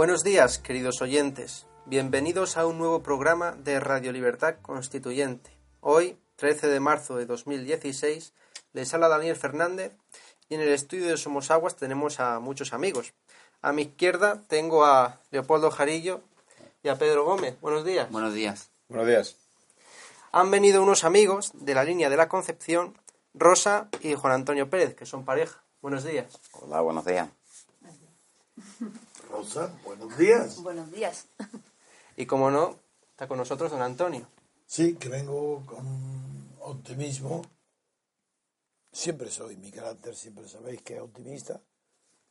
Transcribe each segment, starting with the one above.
Buenos días, queridos oyentes. Bienvenidos a un nuevo programa de Radio Libertad Constituyente. Hoy, 13 de marzo de 2016, les habla Daniel Fernández y en el estudio de Somos Aguas tenemos a muchos amigos. A mi izquierda tengo a Leopoldo Jarillo y a Pedro Gómez. Buenos días. Buenos días. Buenos días. Han venido unos amigos de la línea de la Concepción, Rosa y Juan Antonio Pérez, que son pareja. Buenos días. Hola, buenos días. Rosa, buenos días. Buenos días. Y como no, está con nosotros don Antonio. Sí, que vengo con optimismo. Siempre soy, mi carácter siempre sabéis que es optimista,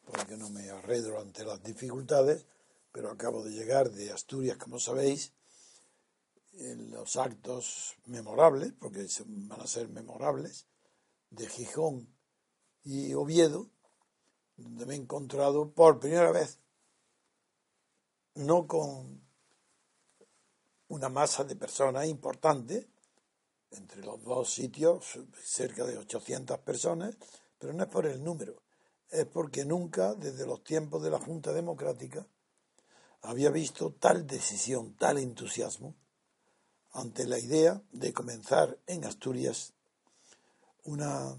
porque no me arredro ante las dificultades, pero acabo de llegar de Asturias, como sabéis, en los actos memorables, porque van a ser memorables, de Gijón y Oviedo, donde me he encontrado por primera vez, no con una masa de personas importante, entre los dos sitios, cerca de 800 personas, pero no es por el número, es porque nunca, desde los tiempos de la Junta Democrática, había visto tal decisión, tal entusiasmo ante la idea de comenzar en Asturias una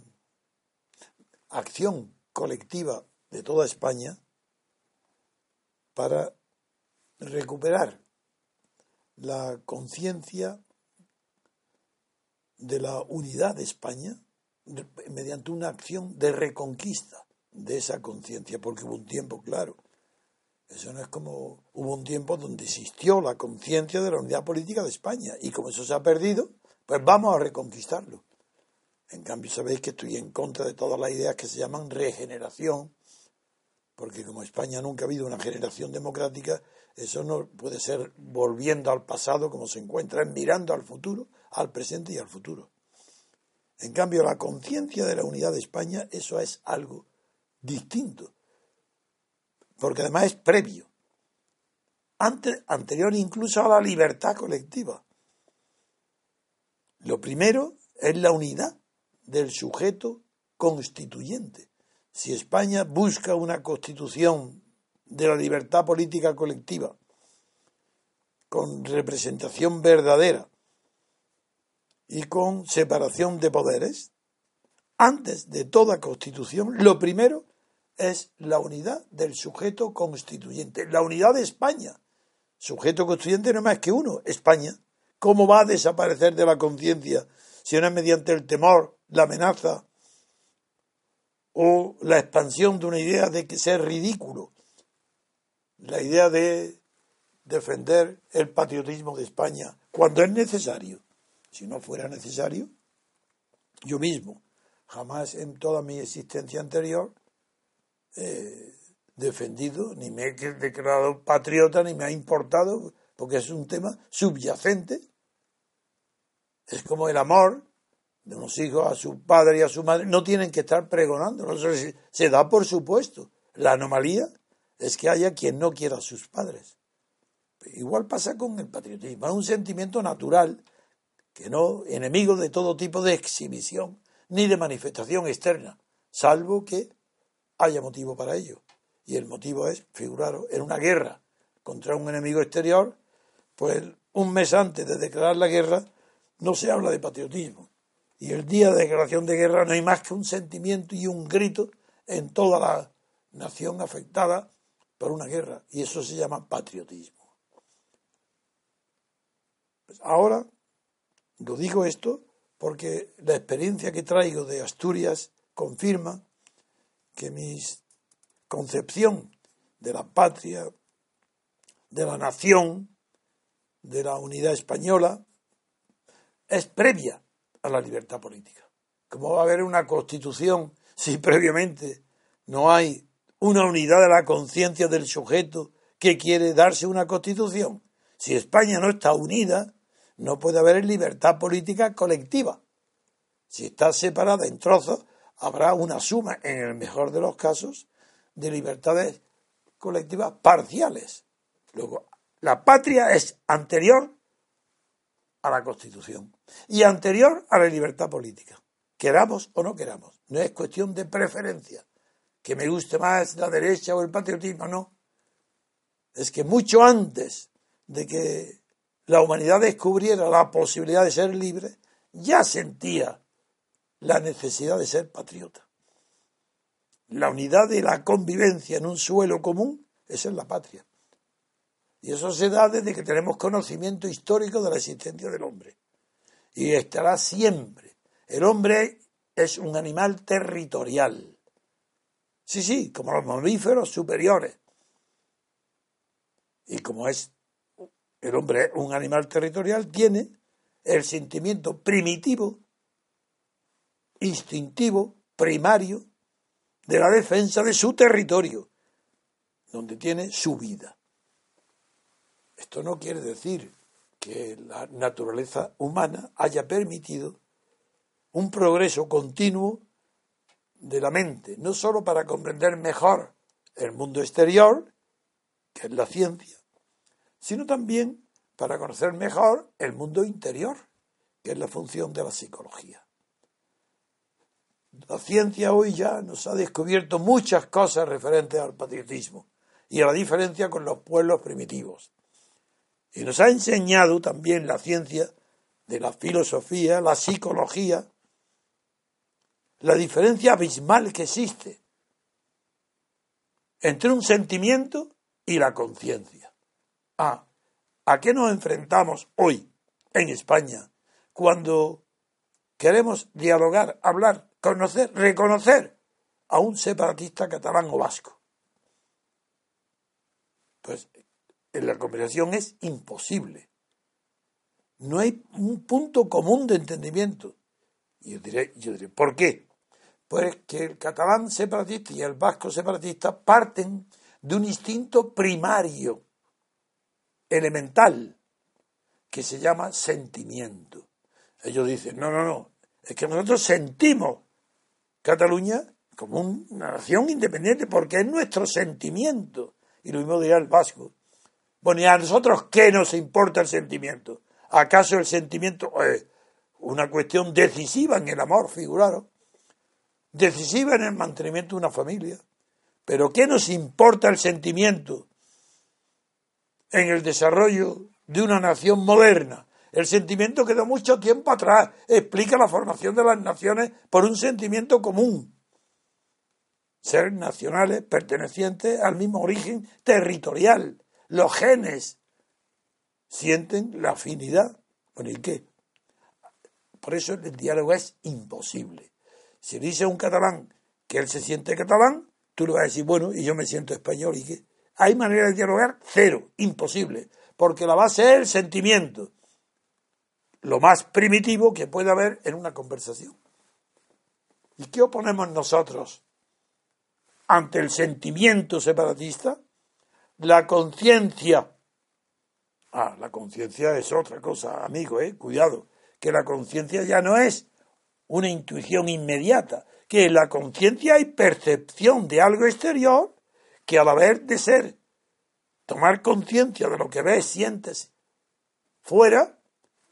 acción colectiva de toda España para recuperar la conciencia de la unidad de España mediante una acción de reconquista de esa conciencia, porque hubo un tiempo, claro, eso no es como hubo un tiempo donde existió la conciencia de la unidad política de España y como eso se ha perdido, pues vamos a reconquistarlo. En cambio, sabéis que estoy en contra de todas las ideas que se llaman regeneración, porque como España nunca ha habido una generación democrática, eso no puede ser volviendo al pasado como se encuentra, es mirando al futuro, al presente y al futuro. En cambio, la conciencia de la unidad de España, eso es algo distinto, porque además es previo, anterior incluso a la libertad colectiva. Lo primero es la unidad del sujeto constituyente. Si España busca una constitución de la libertad política colectiva con representación verdadera y con separación de poderes, antes de toda constitución, lo primero es la unidad del sujeto constituyente, la unidad de España. Sujeto constituyente no es más que uno, España. ¿Cómo va a desaparecer de la conciencia si no es mediante el temor, la amenaza o la expansión de una idea de que sea ridículo? La idea de defender el patriotismo de España cuando es necesario. Si no fuera necesario, yo mismo, jamás en toda mi existencia anterior, he defendido, ni me he declarado patriota, ni me ha importado, porque es un tema subyacente. Es como el amor de unos hijos a su padre y a su madre, no tienen que estar pregonando, no se, se da por supuesto. La anomalía es que haya quien no quiera a sus padres. Igual pasa con el patriotismo, es un sentimiento natural, que no enemigo de todo tipo de exhibición ni de manifestación externa, salvo que haya motivo para ello. Y el motivo es, figuraros, en una guerra contra un enemigo exterior, pues un mes antes de declarar la guerra no se habla de patriotismo. Y el día de declaración de guerra no hay más que un sentimiento y un grito en toda la nación afectada por una guerra. Y eso se llama patriotismo. Pues ahora, lo digo esto porque la experiencia que traigo de Asturias confirma que mi concepción de la patria, de la nación, de la unidad española, es previa a la libertad política. ¿Cómo va a haber una constitución si previamente no hay una unidad de la conciencia del sujeto que quiere darse una constitución? Si España no está unida, no puede haber libertad política colectiva. Si está separada en trozos, habrá una suma, en el mejor de los casos, de libertades colectivas parciales. Luego, la patria es anterior a la Constitución y anterior a la libertad política, queramos o no queramos. No es cuestión de preferencia, que me guste más la derecha o el patriotismo, no. es que mucho antes de que la humanidad descubriera la posibilidad de ser libre, ya sentía la necesidad de ser patriota. La unidad de la convivencia en un suelo común, esa es la patria. Y eso se da desde que tenemos conocimiento histórico de la existencia del hombre. Y estará siempre. El hombre es un animal territorial. Sí, sí, como los mamíferos superiores. Y como es el hombre un animal territorial, tiene el sentimiento primitivo, instintivo, primario, de la defensa de su territorio, donde tiene su vida. Esto no quiere decir que la naturaleza humana haya permitido un progreso continuo de la mente, no sólo para comprender mejor el mundo exterior, que es la ciencia, sino también para conocer mejor el mundo interior, que es la función de la psicología. La ciencia hoy ya nos ha descubierto muchas cosas referentes al patriotismo y a la diferencia con los pueblos primitivos. Y nos ha enseñado también la ciencia de la filosofía, la psicología, la diferencia abismal que existe entre un sentimiento y la conciencia. Ah, ¿a qué nos enfrentamos hoy en España cuando queremos dialogar, hablar, conocer, reconocer a un separatista catalán o vasco? Pues en la conversación es imposible. No hay un punto común de entendimiento. Y yo diré, yo diré, ¿por qué? Pues que el catalán separatista y el vasco separatista parten de un instinto primario, elemental, que se llama sentimiento. Ellos dicen, no, no, no, es que nosotros sentimos Cataluña como una nación independiente porque es nuestro sentimiento. Y lo mismo dirá el vasco. Bueno, ¿y a nosotros qué nos importa el sentimiento? ¿Acaso el sentimiento es una cuestión decisiva en el amor, figuraron? Decisiva en el mantenimiento de una familia. Pero ¿qué nos importa el sentimiento en el desarrollo de una nación moderna? El sentimiento quedó mucho tiempo atrás. Explica la formación de las naciones por un sentimiento común. Ser nacionales pertenecientes al mismo origen territorial los genes sienten la afinidad. Bueno, ¿y qué? Por eso el diálogo es imposible. Si dice un catalán que él se siente catalán, tú le vas a decir, bueno, y yo me siento español, ¿y qué? Hay manera de dialogar cero, imposible, porque la base es el sentimiento, lo más primitivo que puede haber en una conversación. ¿Y qué oponemos nosotros ante el sentimiento separatista? La conciencia. Ah, la conciencia es otra cosa, amigo, eh, cuidado, que la conciencia ya no es una intuición inmediata, que en la conciencia hay percepción de algo exterior que al haber de ser tomar conciencia de lo que ves, sientes fuera,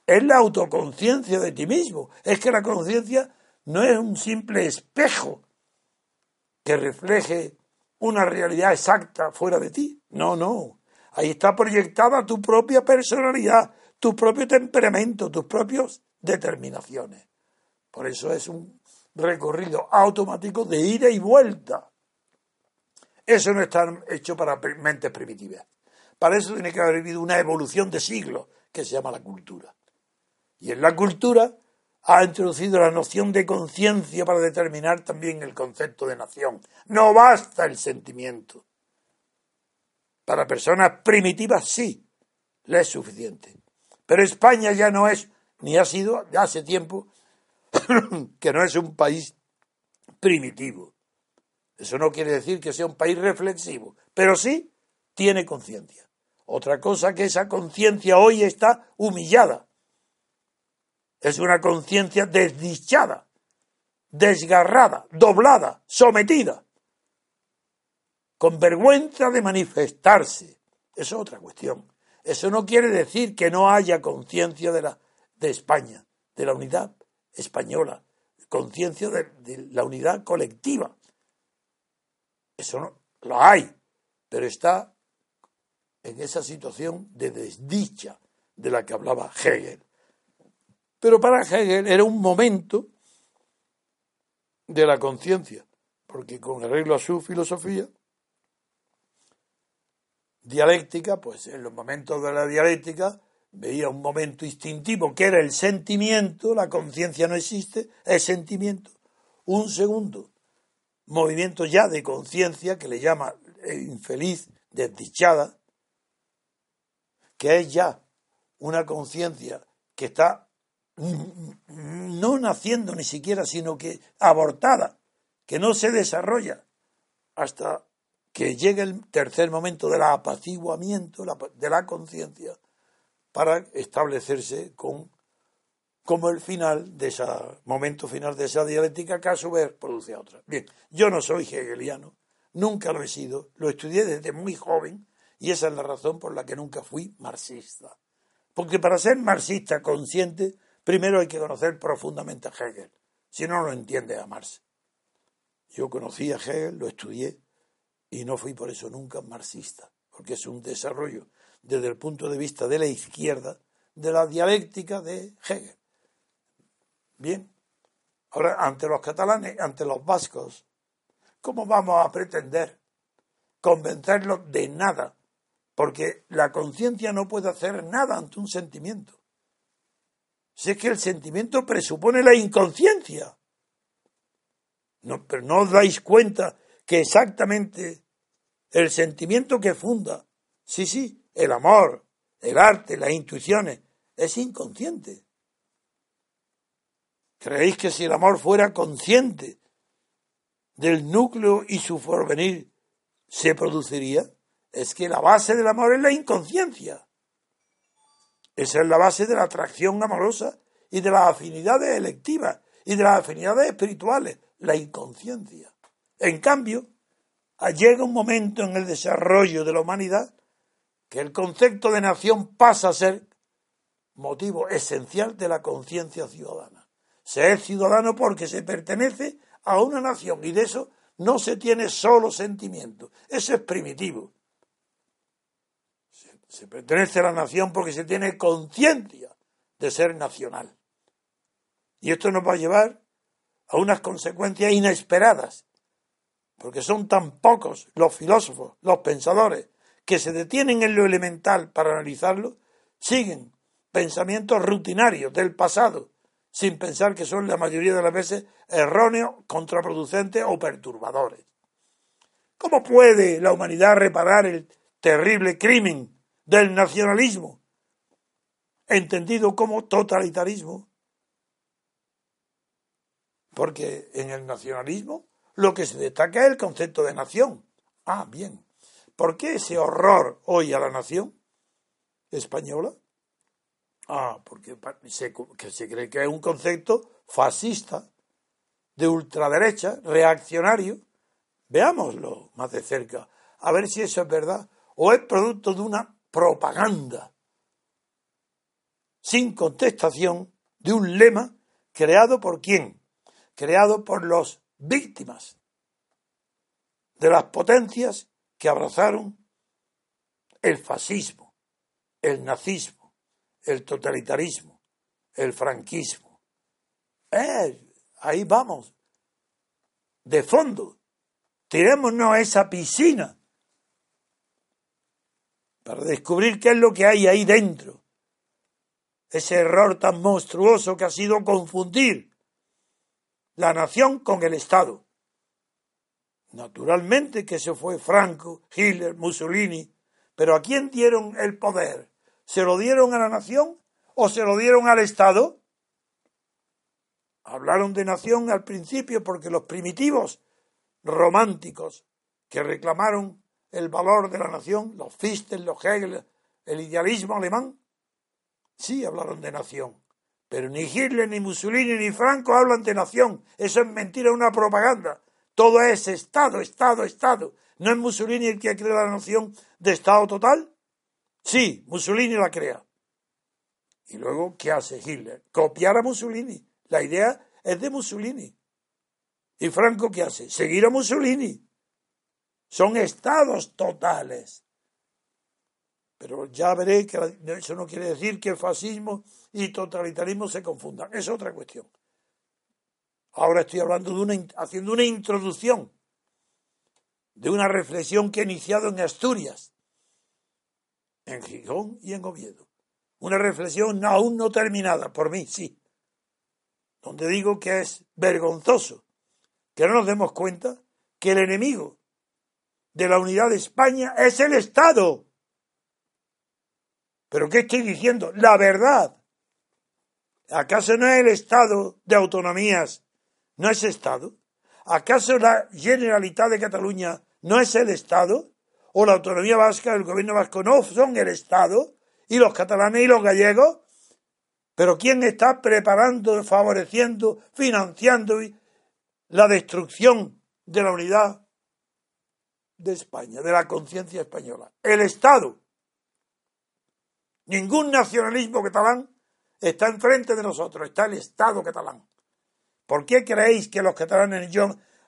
es la autoconciencia de ti mismo. Es que la conciencia no es un simple espejo que refleje una realidad exacta fuera de ti. No, no. Ahí está proyectada tu propia personalidad, tu propio temperamento, tus propias determinaciones. Por eso es un recorrido automático de ida y vuelta. Eso no está hecho para mentes primitivas. Para eso tiene que haber vivido una evolución de siglos que se llama la cultura. Y en la cultura ha introducido la noción de conciencia para determinar también el concepto de nación. No basta el sentimiento. Para personas primitivas sí, le es suficiente. Pero España ya no es, ni ha sido, ya hace tiempo, que no es un país primitivo. Eso no quiere decir que sea un país reflexivo, pero sí tiene conciencia. Otra cosa que esa conciencia hoy está humillada es una conciencia desdichada, desgarrada, doblada, sometida, con vergüenza de manifestarse. Es otra cuestión. Eso no quiere decir que no haya conciencia de, de España, de la unidad española, conciencia de, la unidad colectiva. Eso no, lo hay, pero está en esa situación de desdicha de la que hablaba Hegel. Pero para Hegel era un momento de la conciencia, porque con arreglo a su filosofía dialéctica, pues en los momentos de la dialéctica veía un momento instintivo que era el sentimiento, la conciencia no existe, es sentimiento. Un segundo, movimiento ya de conciencia que le llama infeliz, desdichada, que es ya una conciencia que está no naciendo ni siquiera, sino que abortada, que no se desarrolla hasta que llegue el tercer momento del apaciguamiento de la conciencia para establecerse con como el final de ese momento final de esa dialéctica que a su vez produce otra. Bien, yo no soy hegeliano, nunca lo he sido, lo estudié desde muy joven y esa es la razón por la que nunca fui marxista. Porque para ser marxista consciente, primero hay que conocer profundamente a Hegel, si no lo entiende a Marx. Yo conocí a Hegel, lo estudié y no fui por eso nunca marxista, porque es un desarrollo desde el punto de vista de la izquierda de la dialéctica de Hegel. Bien, ahora ante los catalanes, ante los vascos, ¿cómo vamos a pretender convencerlos de nada porque la conciencia no puede hacer nada ante un sentimiento. Si es que el sentimiento presupone la inconsciencia. No, pero no os dais cuenta que exactamente el sentimiento que funda, sí, sí, el amor, el arte, las intuiciones, es inconsciente. ¿Creéis que si el amor fuera consciente del núcleo y su porvenir, se produciría? es que la base del amor es la inconsciencia. Esa es la base de la atracción amorosa y de las afinidades electivas y de las afinidades espirituales, la inconsciencia. En cambio, llega un momento en el desarrollo de la humanidad que el concepto de nación pasa a ser motivo esencial de la conciencia ciudadana. Se es ciudadano porque se pertenece a una nación y de eso no se tiene solo sentimiento. Eso es primitivo. Se pertenece a la nación porque se tiene conciencia de ser nacional. Y esto nos va a llevar a unas consecuencias inesperadas, porque son tan pocos los filósofos, los pensadores, que se detienen en lo elemental para analizarlo, siguen pensamientos rutinarios del pasado, sin pensar que son la mayoría de las veces erróneos, contraproducentes o perturbadores. ¿Cómo puede la humanidad reparar el terrible crimen del nacionalismo, entendido como totalitarismo. Porque en el nacionalismo lo que se destaca es el concepto de nación. Ah, bien. ¿Por qué ese horror hoy a la nación española? Ah, porque se, cree que es un concepto fascista, de ultraderecha, reaccionario. Veámoslo más de cerca, a ver si eso es verdad o es producto de una propaganda sin contestación de un lema creado por quién? Creado por los víctimas de las potencias que abrazaron el fascismo, el nazismo, el totalitarismo, el franquismo. Eh, ahí vamos, de fondo, tirémonos a esa piscina para descubrir qué es lo que hay ahí dentro. Ese error tan monstruoso que ha sido confundir la nación con el Estado. Naturalmente que se fue Franco, Hitler, Mussolini, pero ¿a quién dieron el poder? ¿Se lo dieron a la nación o se lo dieron al Estado? Hablaron de nación al principio porque los primitivos románticos que reclamaron el valor de la nación, los Fichte, los Hegel, el idealismo alemán, sí hablaron de nación. Pero ni Hitler, ni Mussolini, ni Franco hablan de nación. Eso es mentira, una propaganda. Todo es Estado, Estado, Estado. ¿No es Mussolini el que crea la nación de Estado total? Sí, Mussolini la crea. Y luego, ¿qué hace Hitler? Copiar a Mussolini. La idea es de Mussolini. ¿Y Franco qué hace? Seguir a Mussolini. Son estados totales. Pero ya veré que eso no quiere decir que el fascismo y totalitarismo se confundan. Es otra cuestión. Ahora estoy hablando de una, haciendo una introducción de una reflexión que he iniciado en Asturias, en Gijón y en Oviedo. Una reflexión aún no terminada, por mí, sí, donde digo que es vergonzoso que no nos demos cuenta que el enemigo de la unidad de España es el Estado. ¿Pero qué estoy diciendo? La verdad. ¿Acaso no es el Estado de autonomías? ¿No es Estado? ¿Acaso la Generalitat de Cataluña no es el Estado? ¿O la autonomía vasca, el gobierno vasco no son el Estado? ¿Y los catalanes y los gallegos? Pero ¿quién está preparando, favoreciendo, financiando la destrucción de la unidad de España, de la conciencia española? El Estado. Ningún nacionalismo catalán está enfrente de nosotros, está el Estado catalán. ¿Por qué creéis que los catalanes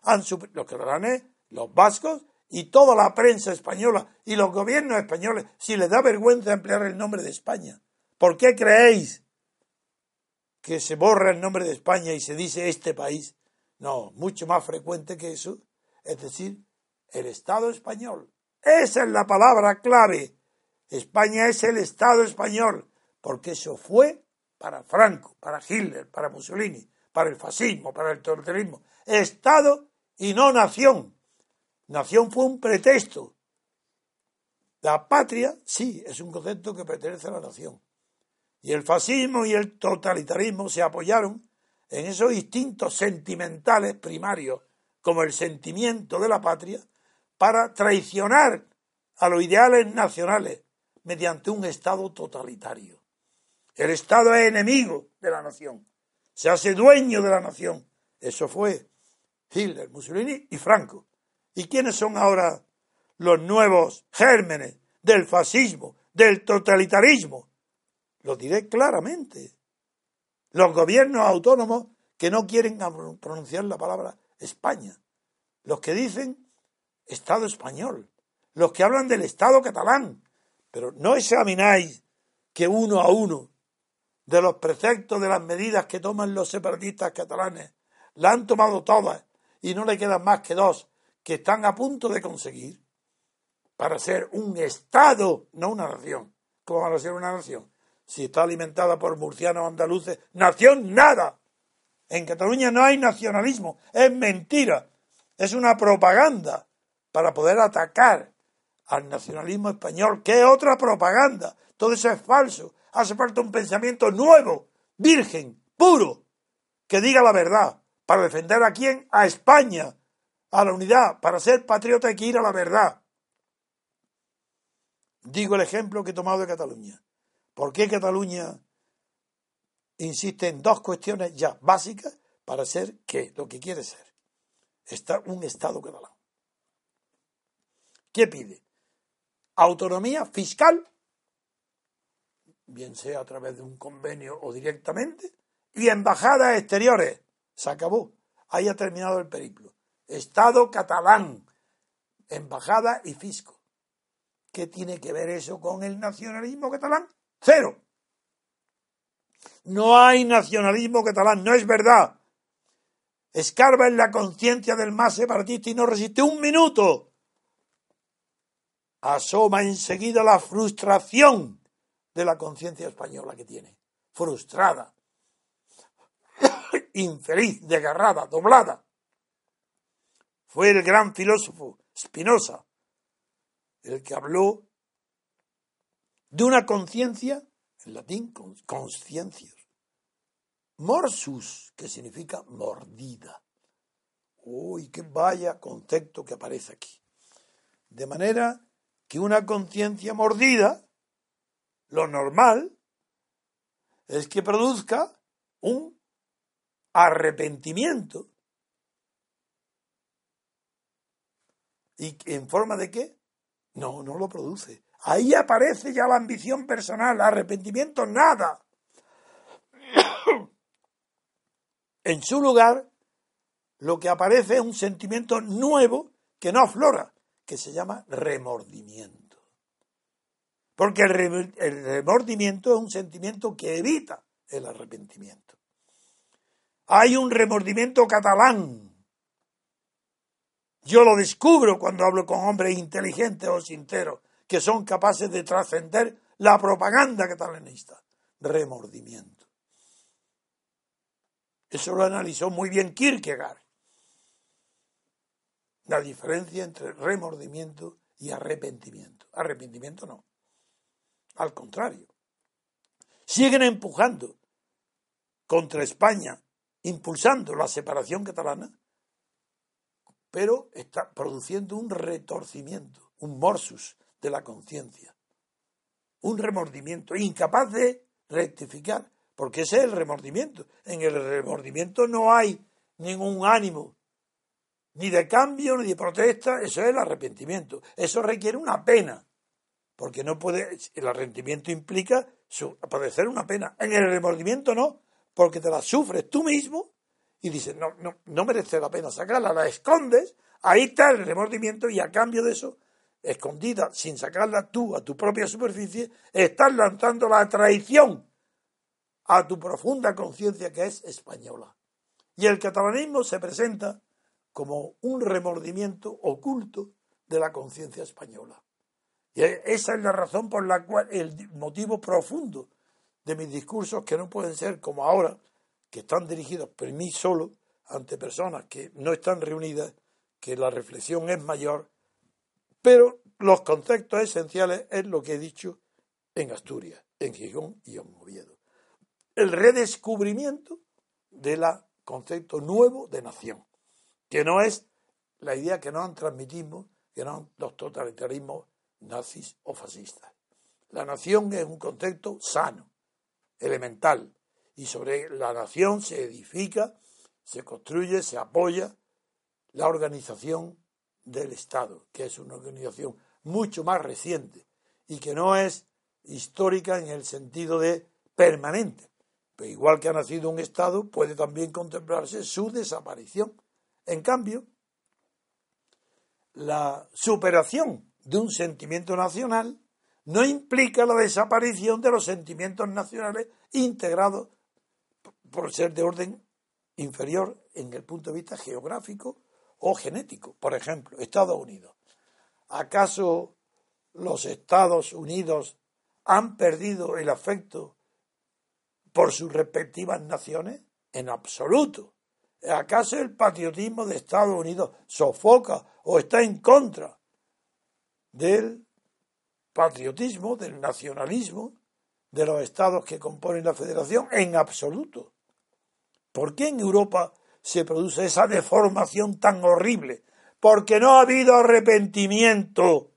han los catalanes, los vascos y toda la prensa española y los gobiernos españoles, si les da vergüenza emplear el nombre de España? ¿Por qué creéis que se borra el nombre de España y se dice este país. No, mucho más frecuente que eso, es decir, el Estado español. Esa es la palabra clave. España es el Estado español, porque eso fue para Franco, para Hitler, para Mussolini, para el fascismo, para el totalitarismo. Estado y no nación. Nación fue un pretexto. La patria, sí, es un concepto que pertenece a la nación. Y el fascismo y el totalitarismo se apoyaron en esos instintos sentimentales primarios, como el sentimiento de la patria, para traicionar a los ideales nacionales mediante un Estado totalitario. El Estado es enemigo de la nación, se hace dueño de la nación. Eso fue Hitler, Mussolini y Franco. ¿Y quiénes son ahora los nuevos gérmenes del fascismo, del totalitarismo? Lo diré claramente. Los gobiernos autónomos que no quieren pronunciar la palabra España. Los que dicen Estado español. Los que hablan del Estado catalán. Pero no examináis que uno a uno de los preceptos de las medidas que toman los separatistas catalanes la han tomado todas y no le quedan más que dos que están a punto de conseguir para ser un Estado, no una nación. ¿Cómo van a ser una nación? si está alimentada por murcianos andaluces, nación nada. En Cataluña no hay nacionalismo, es mentira, es una propaganda para poder atacar al nacionalismo español, es otra propaganda. Todo eso es falso. Hace falta un pensamiento nuevo, virgen, puro, que diga la verdad. ¿Para defender a quién? A España, a la unidad. Para ser patriota hay que ir a la verdad. Digo el ejemplo que he tomado de Cataluña. ¿Por qué Cataluña insiste en dos cuestiones ya básicas para ser qué? Lo que quiere ser. Está un Estado catalán. ¿Qué pide? Autonomía fiscal, bien sea a través de un convenio o directamente, y embajadas exteriores. Se acabó. Ahí ha terminado el periplo. Estado catalán, embajada y fisco. ¿Qué tiene que ver eso con el nacionalismo catalán? Cero. No hay nacionalismo catalán, no es verdad. Escarba en la conciencia del más separatista y no resiste un minuto. Asoma enseguida la frustración de la conciencia española que tiene. Frustrada, infeliz, desgarrada, doblada. Fue el gran filósofo Spinoza el que habló de una conciencia, en latín, conciencios. Morsus, que significa mordida. Uy, qué vaya concepto que aparece aquí. De manera que una conciencia mordida, lo normal, es que produzca un arrepentimiento. ¿Y en forma de qué? No, no lo produce. Ahí aparece ya la ambición personal, arrepentimiento, nada. en su lugar, lo que aparece es un sentimiento nuevo que no aflora, que se llama remordimiento. Porque el, remordimiento es un sentimiento que evita el arrepentimiento. Hay un remordimiento catalán. Yo lo descubro cuando hablo con hombres inteligentes o sinceros que son capaces de trascender la propaganda catalanista. Remordimiento. Eso lo analizó muy bien Kierkegaard. La diferencia entre remordimiento y arrepentimiento. Arrepentimiento no. Al contrario. Siguen empujando contra España, impulsando la separación catalana, pero está produciendo un retorcimiento, un morsus de la conciencia, un remordimiento, incapaz de rectificar, porque ese es el remordimiento. En el remordimiento no hay ningún ánimo, ni de cambio, ni de protesta, eso es el arrepentimiento. Eso requiere una pena, porque no puede, el arrepentimiento implica padecer una pena. En el remordimiento no, porque te la sufres tú mismo y dices, no, no, no merece la pena sacarla, la escondes, ahí está el remordimiento y a cambio de eso escondida, sin sacarla tú a tu propia superficie, estás lanzando la traición a tu profunda conciencia que es española. Y el catalanismo se presenta como un remordimiento oculto de la conciencia española. Y esa es la razón por la cual, el motivo profundo de mis discursos, que no pueden ser como ahora, que están dirigidos por mí solo, ante personas que no están reunidas, que la reflexión es mayor pero los conceptos esenciales es lo que he dicho en Asturias, en Gijón y en Oviedo. El redescubrimiento del concepto nuevo de nación, que no es la idea que nos han transmitido, que no los totalitarismos nazis o fascistas. La nación es un concepto sano, elemental, y sobre la nación se edifica, se construye, se apoya la organización del Estado, que es una organización mucho más reciente y que no es histórica en el sentido de permanente. Pero igual que ha nacido un Estado, puede también contemplarse su desaparición. En cambio, la superación de un sentimiento nacional no implica la desaparición de los sentimientos nacionales integrados por ser de orden inferior en el punto de vista geográfico o genético. Por ejemplo, Estados Unidos. ¿Acaso los Estados Unidos han perdido el afecto por sus respectivas naciones? En absoluto. ¿Acaso el patriotismo de Estados Unidos sofoca o está en contra del patriotismo, del nacionalismo de los estados que componen la federación? En absoluto. ¿Por qué en Europa se produce esa deformación tan horrible, porque no ha habido arrepentimiento.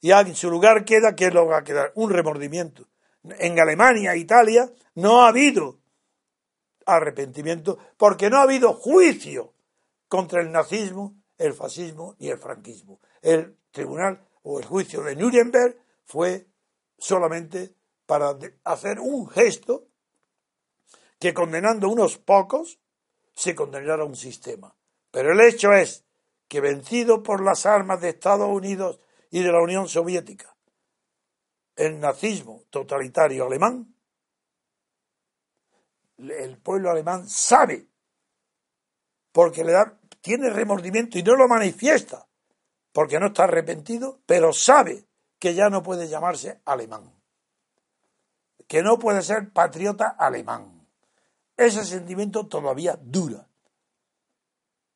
Y en su lugar queda, que lo va a quedar? Un remordimiento. En Alemania, Italia, no ha habido arrepentimiento, porque no ha habido juicio contra el nazismo, el fascismo y el franquismo. El tribunal o el juicio de Nuremberg fue solamente para hacer un gesto que condenando unos pocos se condenará un sistema. Pero el hecho es que vencido por las armas de Estados Unidos y de la Unión Soviética, el nazismo totalitario alemán, el pueblo alemán sabe, porque le da, tiene remordimiento y no lo manifiesta, porque no está arrepentido, pero sabe que ya no puede llamarse alemán, que no puede ser patriota alemán ese sentimiento todavía dura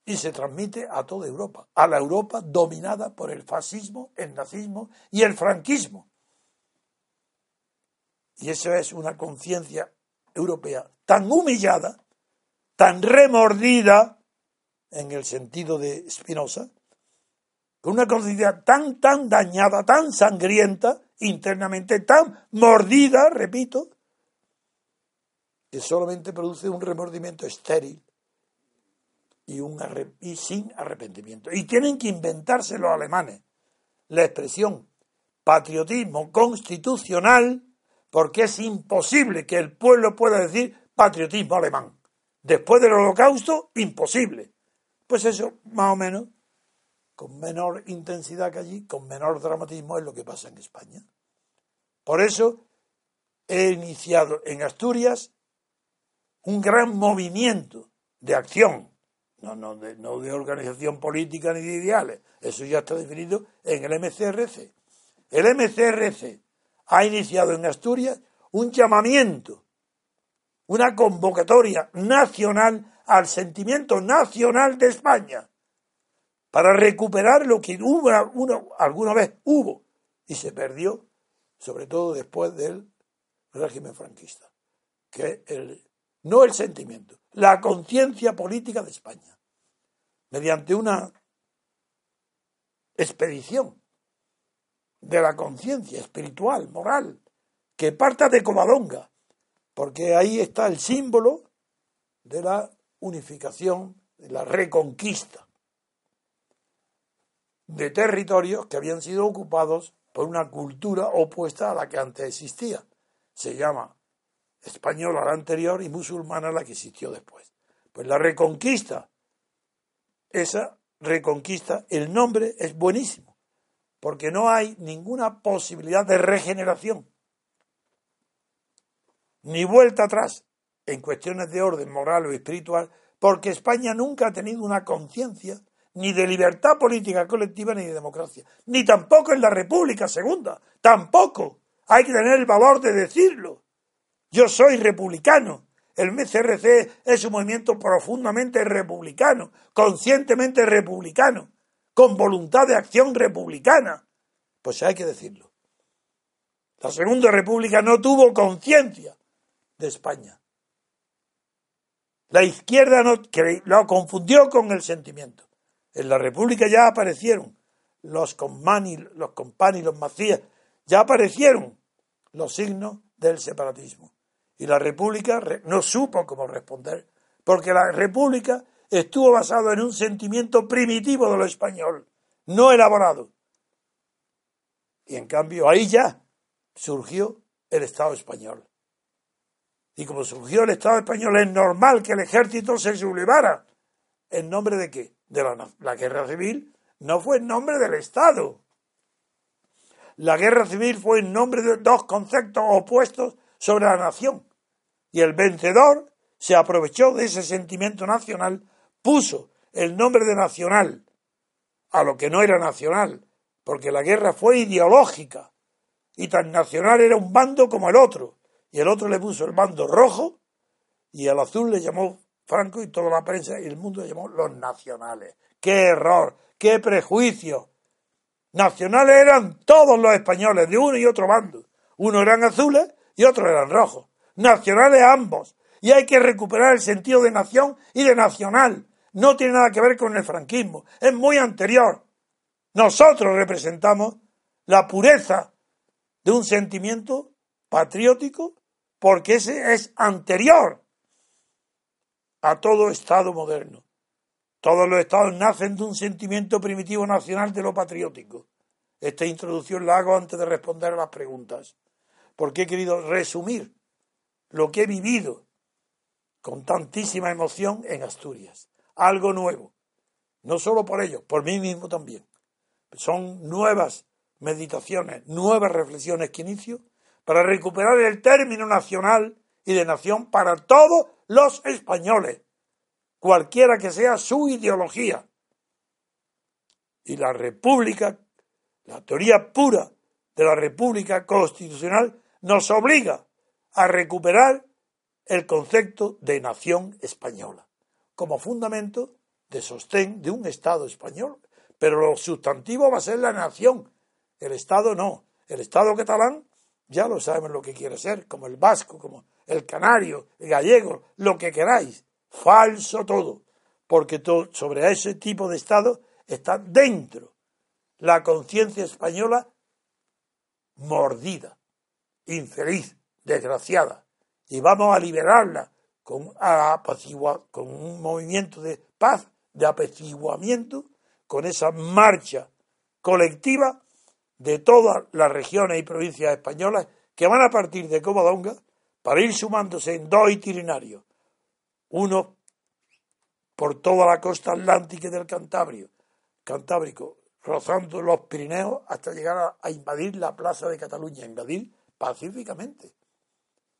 y se transmite a toda Europa, a la Europa dominada por el fascismo, el nazismo y el franquismo. Y eso es una conciencia europea tan humillada, tan remordida, en el sentido de Spinoza, con una conciencia tan, tan dañada, tan sangrienta, internamente tan mordida, repito, que solamente produce un remordimiento estéril y, un y sin arrepentimiento. Y tienen que inventarse los alemanes la expresión patriotismo constitucional porque es imposible que el pueblo pueda decir patriotismo alemán. Después del holocausto, imposible. Pues eso, más o menos, con menor intensidad que allí, con menor dramatismo, es lo que pasa en España. Por eso he iniciado en Asturias un gran movimiento de acción, no, de, de organización política ni de ideales, eso ya está definido en el MCRC. El MCRC ha iniciado en Asturias un llamamiento, una convocatoria nacional al sentimiento nacional de España para recuperar lo que alguna vez hubo y se perdió, sobre todo después del régimen franquista, que el, no el sentimiento, la conciencia política de España, mediante una expedición de la conciencia espiritual, moral, que parta de Covadonga, porque ahí está el símbolo de la unificación, de la reconquista de territorios que habían sido ocupados por una cultura opuesta a la que antes existía. Se llama española la anterior y musulmana la que existió después. Pues la reconquista, esa reconquista, el nombre es buenísimo, porque no hay ninguna posibilidad de regeneración, ni vuelta atrás en cuestiones de orden moral o espiritual, porque España nunca ha tenido una conciencia ni de libertad política colectiva ni de democracia, ni tampoco en la República Segunda, tampoco. Hay que tener el valor de decirlo. Yo soy republicano. El MCRC es un movimiento profundamente republicano, conscientemente republicano, con voluntad de acción republicana. Pues hay que decirlo. La Segunda República no tuvo conciencia de España. La izquierda no, lo confundió con el sentimiento. En la República ya aparecieron los Compani, los Compani, los Macías, ya aparecieron los signos del separatismo. Y la República no supo cómo responder, porque la República estuvo basada en un sentimiento primitivo de lo español, no elaborado. Y en cambio ahí ya surgió el Estado español. Y como surgió el Estado español, es normal que el ejército se sublevara. ¿En nombre de qué? De la, guerra civil no fue en nombre del Estado. La guerra civil fue en nombre de dos conceptos opuestos sobre la nación. Y el vencedor se aprovechó de ese sentimiento nacional, puso el nombre de nacional a lo que no era nacional, porque la guerra fue ideológica y tan nacional era un bando como el otro, y el otro le puso el bando rojo y el azul le llamó Franco y toda la prensa y el mundo llamó los nacionales. ¡Qué error! ¡Qué prejuicio! Nacionales eran todos los españoles, de uno y otro bando. Uno eran azules y otros eran rojos. Nacionales ambos. Y hay que recuperar el sentido de nación y de nacional. No tiene nada que ver con el franquismo. Es muy anterior. Nosotros representamos la pureza de un sentimiento patriótico porque ese es anterior a todo Estado moderno. Todos los Estados nacen de un sentimiento primitivo nacional de lo patriótico. Esta introducción la hago antes de responder a las preguntas, porque he querido resumir lo que he vivido con tantísima emoción en Asturias. Algo nuevo. No solo por ellos, por mí mismo también. Son nuevas meditaciones, nuevas reflexiones que inicio para recuperar el término nacional y de nación para todos los españoles, cualquiera que sea su ideología. Y la república, la teoría pura de la república constitucional, nos obliga a recuperar el concepto de nación española como fundamento de sostén de un Estado español. Pero lo sustantivo va a ser la nación, el Estado no. El Estado catalán ya lo sabemos lo que quiere ser, como el vasco, como el canario, el gallego, lo que queráis. Falso todo, porque sobre ese tipo de Estado está dentro la conciencia española mordida, infeliz, desgraciada, y vamos a liberarla con, con un movimiento de paz, de apaciguamiento, con esa marcha colectiva de todas las regiones y provincias españolas que van a partir de Comodonga para ir sumándose en dos itinerarios, uno por toda la costa atlántica del Cantabrio, Cantábrico, rozando los Pirineos hasta llegar a, invadir la plaza de Cataluña, invadir pacíficamente.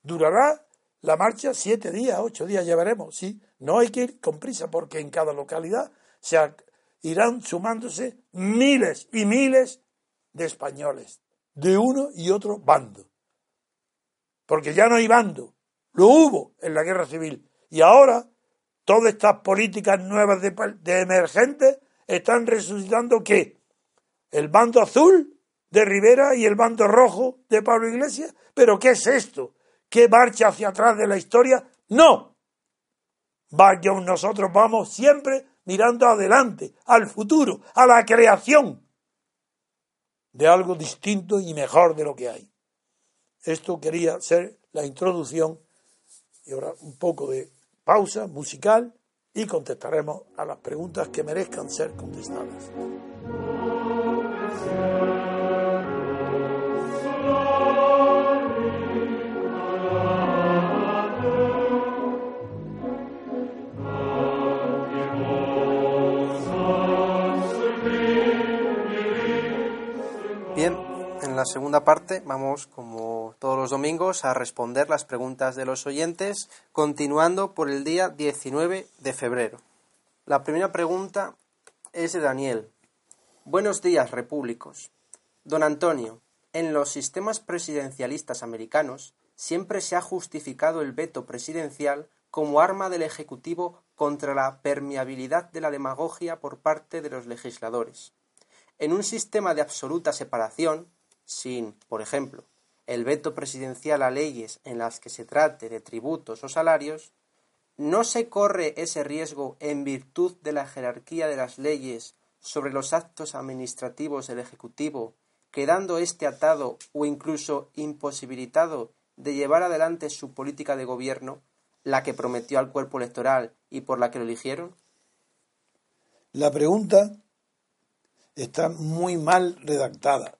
Durará la marcha siete días, ocho días, ya veremos, sí. No hay que ir con prisa porque en cada localidad se irán sumándose miles y miles de españoles, de uno y otro bando. Porque ya no hay bando, lo hubo en la guerra civil. Y ahora todas estas políticas nuevas de, emergentes están resucitando que el bando azul de Rivera y el bando rojo de Pablo Iglesias. ¿Pero qué es esto? ¿Qué marcha hacia atrás de la historia? No. Nosotros vamos siempre mirando adelante, al futuro, a la creación de algo distinto y mejor de lo que hay. Esto quería ser la introducción y ahora un poco de pausa musical y contestaremos a las preguntas que merezcan ser contestadas. La segunda parte vamos, como todos los domingos, a responder las preguntas de los oyentes, continuando por el día 19 de febrero. La primera pregunta es de Daniel. Buenos días, repúblicos. Don Antonio, en los sistemas presidencialistas americanos siempre se ha justificado el veto presidencial como arma del Ejecutivo contra la permeabilidad de la demagogia por parte de los legisladores. En un sistema de absoluta separación, sin, por ejemplo, el veto presidencial a leyes en las que se trate de tributos o salarios, ¿no se corre ese riesgo en virtud de la jerarquía de las leyes sobre los actos administrativos del Ejecutivo, quedando éste atado o incluso imposibilitado de llevar adelante su política de gobierno, la que prometió al cuerpo electoral y por la que lo eligieron? La pregunta está muy mal redactada.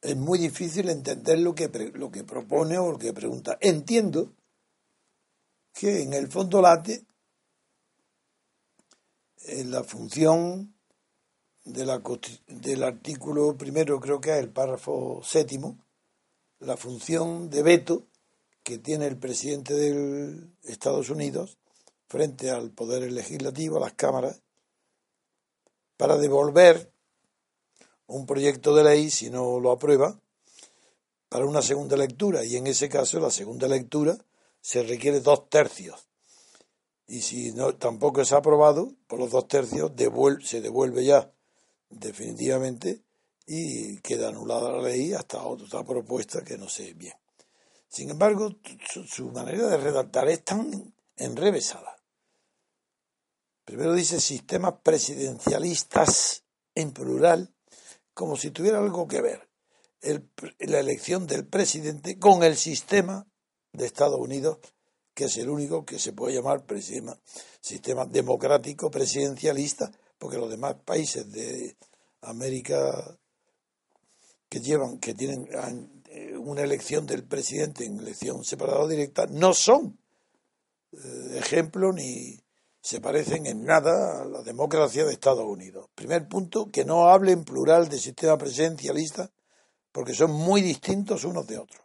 Es muy difícil entender lo que, lo que propone o lo que pregunta. Entiendo que en el fondo late en la función de la, del artículo primero, creo que es el párrafo séptimo, la función de veto que tiene el presidente de Estados Unidos frente al poder legislativo, a las cámaras, para devolver un proyecto de ley, si no lo aprueba, para una segunda lectura. Y en ese caso, la segunda lectura se requiere dos tercios. Y si no, tampoco es aprobado por los dos tercios, se devuelve ya definitivamente y queda anulada la ley hasta otra propuesta que no sé bien. Sin embargo, su manera de redactar es tan enrevesada Primero dice sistemas presidencialistas en plural, como si tuviera algo que ver la elección del presidente con el sistema de Estados Unidos, que es el único que se puede llamar sistema, sistema democrático presidencialista, porque los demás países de América que llevan, que tienen eh, una elección del presidente en elección separada o directa, no son eh, ejemplo ni, se parecen en nada a la democracia de Estados Unidos. Primer punto, que no hable en plural de sistema presidencialista, porque son muy distintos unos de otros.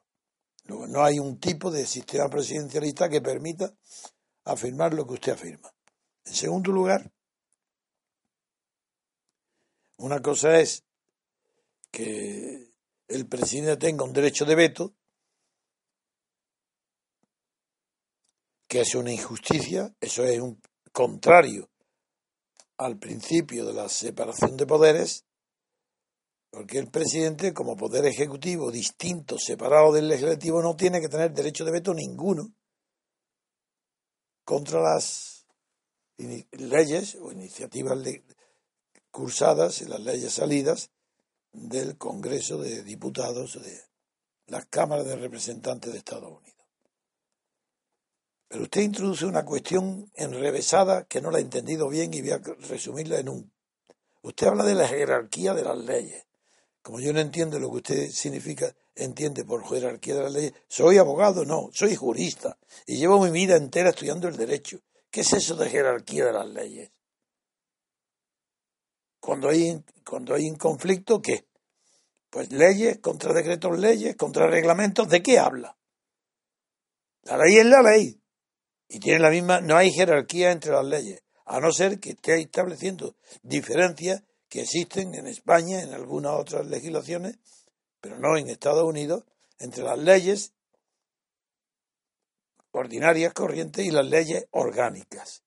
No hay un tipo de sistema presidencialista que permita afirmar lo que usted afirma. En segundo lugar, una cosa es que el presidente tenga un derecho de veto que es una injusticia, eso es un contrario al principio de la separación de poderes, porque el presidente, como poder ejecutivo distinto, separado del legislativo, no tiene que tener derecho de veto ninguno contra las leyes o iniciativas cursadas y las leyes salidas del Congreso de Diputados de las cámaras de representantes de Estados Unidos. Pero usted introduce una cuestión enrevesada que no la he entendido bien y voy a resumirla en un. Usted habla de la jerarquía de las leyes. Como yo no entiendo lo que usted significa, entiende por jerarquía de las leyes, soy abogado, no, soy jurista y llevo mi vida entera estudiando el derecho. ¿Qué es eso de jerarquía de las leyes? Cuando hay, cuando hay un conflicto, ¿qué? Pues leyes, contra decretos leyes, contra reglamentos, ¿de qué habla? La ley es la ley. Y tiene la misma, no hay jerarquía entre las leyes, a no ser que esté estableciendo diferencias que existen en España, en algunas otras legislaciones, pero no en Estados Unidos, entre las leyes ordinarias corrientes y las leyes orgánicas.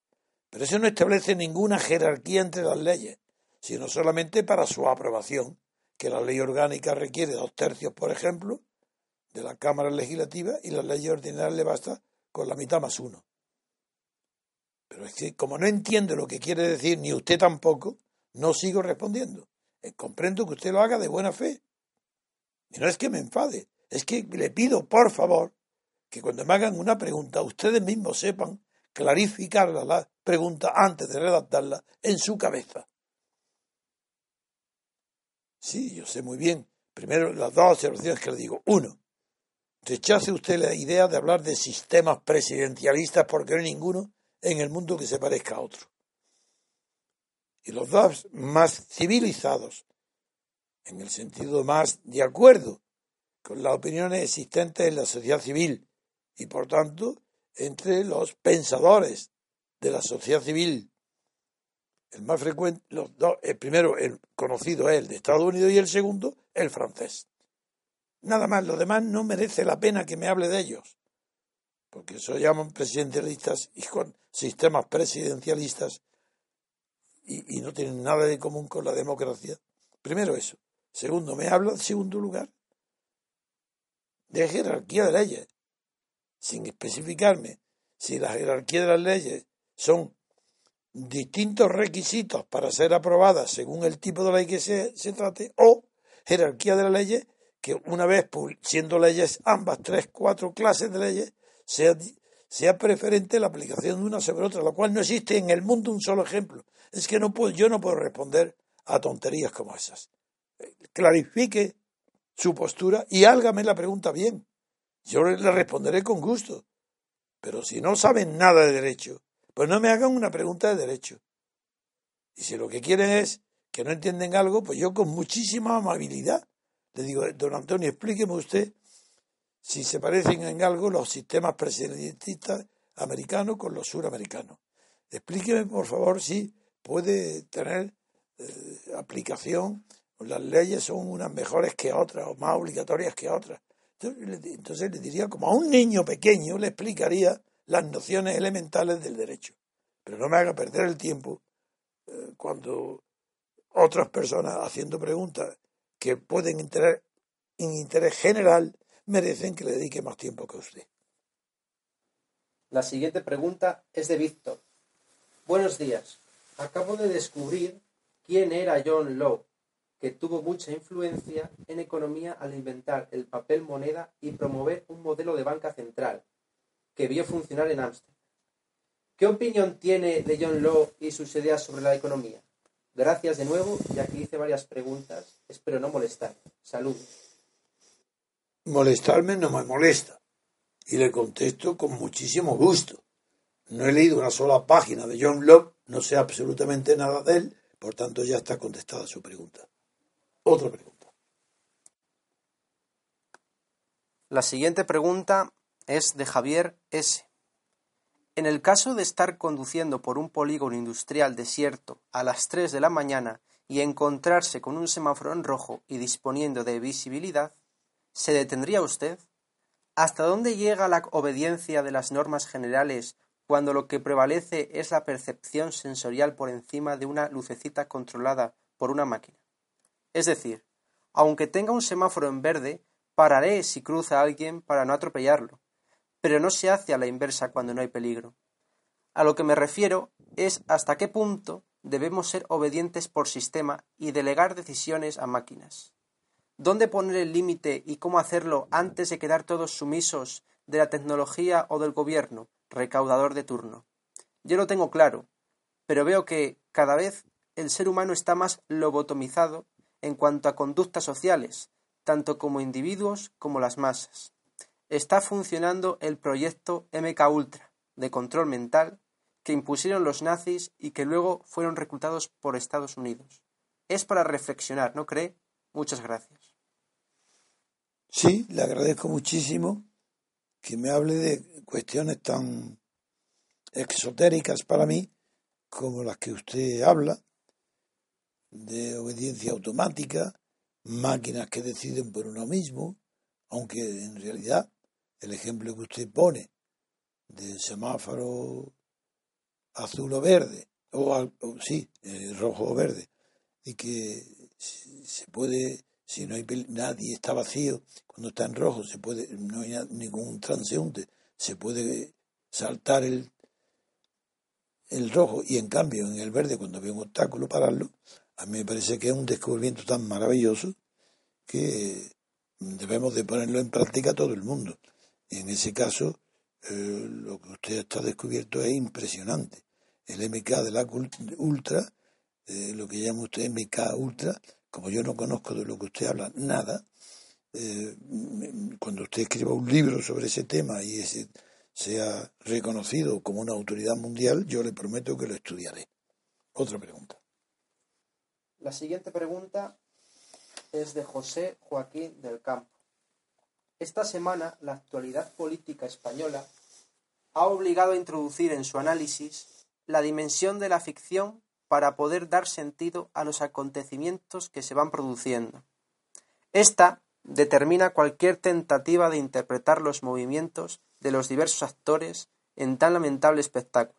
Pero eso no establece ninguna jerarquía entre las leyes, sino solamente para su aprobación, que la ley orgánica requiere dos tercios, por ejemplo, de la Cámara Legislativa y la ley ordinaria le basta con la mitad más uno. Pero es que como no entiendo lo que quiere decir, ni usted tampoco, no sigo respondiendo. Eh, comprendo que usted lo haga de buena fe. Y no es que me enfade, es que le pido, por favor, que cuando me hagan una pregunta, ustedes mismos sepan clarificar la pregunta antes de redactarla en su cabeza. Sí, yo sé muy bien. Primero, las dos observaciones que le digo. Uno, rechace usted la idea de hablar de sistemas presidencialistas porque no hay ninguno en el mundo que se parezca a otro. Y los dos más civilizados, en el sentido más de acuerdo con las opiniones existentes en la sociedad civil y por tanto entre los pensadores de la sociedad civil. El más frecuente, los dos, el primero, el conocido es el de Estados Unidos y el segundo, el francés. Nada más, lo demás no merece la pena que me hable de ellos, porque eso llaman presidencialistas y con sistemas presidencialistas y, no tienen nada de común con la democracia. Primero eso. Segundo, me habla, en segundo lugar, de jerarquía de leyes, sin especificarme si la jerarquía de las leyes son distintos requisitos para ser aprobadas según el tipo de ley que se trate, o jerarquía de las leyes que una vez siendo leyes ambas, tres, cuatro clases de leyes, sea, sea preferente la aplicación de una sobre otra, lo cual no existe en el mundo un solo ejemplo. Es que no puedo, yo no puedo responder a tonterías como esas. Clarifique su postura y hágame la pregunta bien. Yo le responderé con gusto. Pero si no saben nada de derecho, pues no me hagan una pregunta de derecho. Y si lo que quieren es que no entienden algo, pues yo con muchísima amabilidad le digo, don Antonio, explíqueme usted si se parecen en algo los sistemas presidencialistas americanos con los suramericanos. Explíqueme, por favor, si puede tener eh, aplicación, las leyes son unas mejores que otras o más obligatorias que otras. Entonces le diría, como a un niño pequeño, le explicaría las nociones elementales del derecho. Pero no me haga perder el tiempo eh, cuando otras personas haciendo preguntas que pueden tener en interés general merecen que le dedique más tiempo que usted. La siguiente pregunta es de Víctor. Buenos días. Acabo de descubrir quién era John Law que tuvo mucha influencia en economía al inventar el papel moneda y promover un modelo de banca central que vio funcionar en Ámsterdam. ¿Qué opinión tiene de John Law y sus ideas sobre la economía? Gracias de nuevo, ya que hice varias preguntas. Espero no molestar. Saludos. Molestarme no me molesta. Y le contesto con muchísimo gusto. No he leído una sola página de John Locke, no sé absolutamente nada de él, por tanto ya está contestada su pregunta. Otra pregunta. La siguiente pregunta es de Javier S. En el caso de estar conduciendo por un polígono industrial desierto a las 3 de la mañana y encontrarse con un semáforo en rojo y disponiendo de visibilidad, ¿se detendría usted? ¿Hasta dónde llega la obediencia de las normas generales cuando lo que prevalece es la percepción sensorial por encima de una lucecita controlada por una máquina? Es decir, aunque tenga un semáforo en verde, pararé si cruza alguien para no atropellarlo, pero no se hace a la inversa cuando no hay peligro. A lo que me refiero es hasta qué punto debemos ser obedientes por sistema y delegar decisiones a máquinas. ¿Dónde poner el límite y cómo hacerlo antes de quedar todos sumisos de la tecnología o del gobierno, recaudador de turno? Yo lo tengo claro, pero veo que cada vez el ser humano está más lobotomizado en cuanto a conductas sociales, tanto como individuos como las masas. Está funcionando el proyecto MK Ultra de control mental que impusieron los nazis y que luego fueron reclutados por Estados Unidos. Es para reflexionar, ¿no cree? Muchas gracias. Sí, le agradezco muchísimo que me hable de cuestiones tan exotéricas para mí como las que usted habla, de obediencia automática, máquinas que deciden por uno mismo, aunque en realidad el ejemplo que usted pone del semáforo azul o verde, o, sí, eh, rojo o verde, y que se puede, si no hay nadie está vacío, cuando está en rojo se puede, no hay ningún transeúnte, se puede saltar el, el rojo y en cambio en el verde cuando ve un obstáculo pararlo, a mí me parece que es un descubrimiento tan maravilloso que debemos de ponerlo en práctica todo el mundo. En ese caso, eh, lo que usted está descubierto es impresionante. El MK de la Ultra, eh, lo que llama usted MK Ultra, como yo no conozco de lo que usted habla nada, eh, cuando usted escriba un libro sobre ese tema y ese sea reconocido como una autoridad mundial, yo le prometo que lo estudiaré. Otra pregunta. La siguiente pregunta es de José Joaquín del Campo. Esta semana la actualidad política española ha obligado a introducir en su análisis la dimensión de la ficción para poder dar sentido a los acontecimientos que se van produciendo. Esta determina cualquier tentativa de interpretar los movimientos de los diversos actores en tan lamentable espectáculo.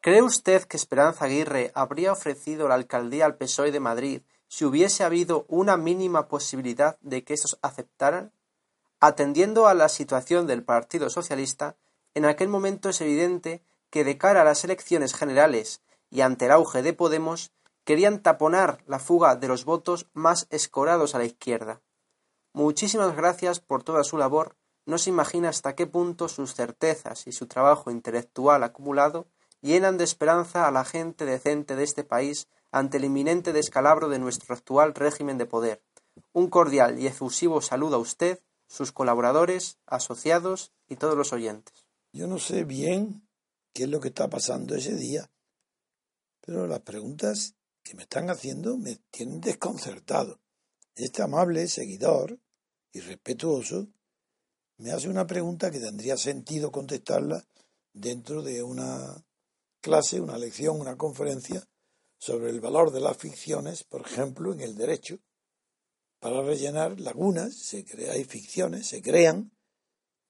¿Cree usted que Esperanza Aguirre habría ofrecido la alcaldía al PSOE de Madrid si hubiese habido una mínima posibilidad de que estos aceptaran? Atendiendo a la situación del Partido Socialista, en aquel momento es evidente que de cara a las elecciones generales y ante el auge de Podemos, querían taponar la fuga de los votos más escorados a la izquierda. Muchísimas gracias por toda su labor. No se imagina hasta qué punto sus certezas y su trabajo intelectual acumulado llenan de esperanza a la gente decente de este país ante el inminente descalabro de nuestro actual régimen de poder. Un cordial y efusivo saludo a usted, sus colaboradores, asociados y todos los oyentes. Yo no sé bien qué es lo que está pasando ese día, pero las preguntas que me están haciendo me tienen desconcertado. Este amable seguidor y respetuoso me hace una pregunta que tendría sentido contestarla dentro de una clase, una lección, una conferencia sobre el valor de las ficciones, por ejemplo, en el derecho. Para rellenar lagunas, se crea, hay ficciones, se crean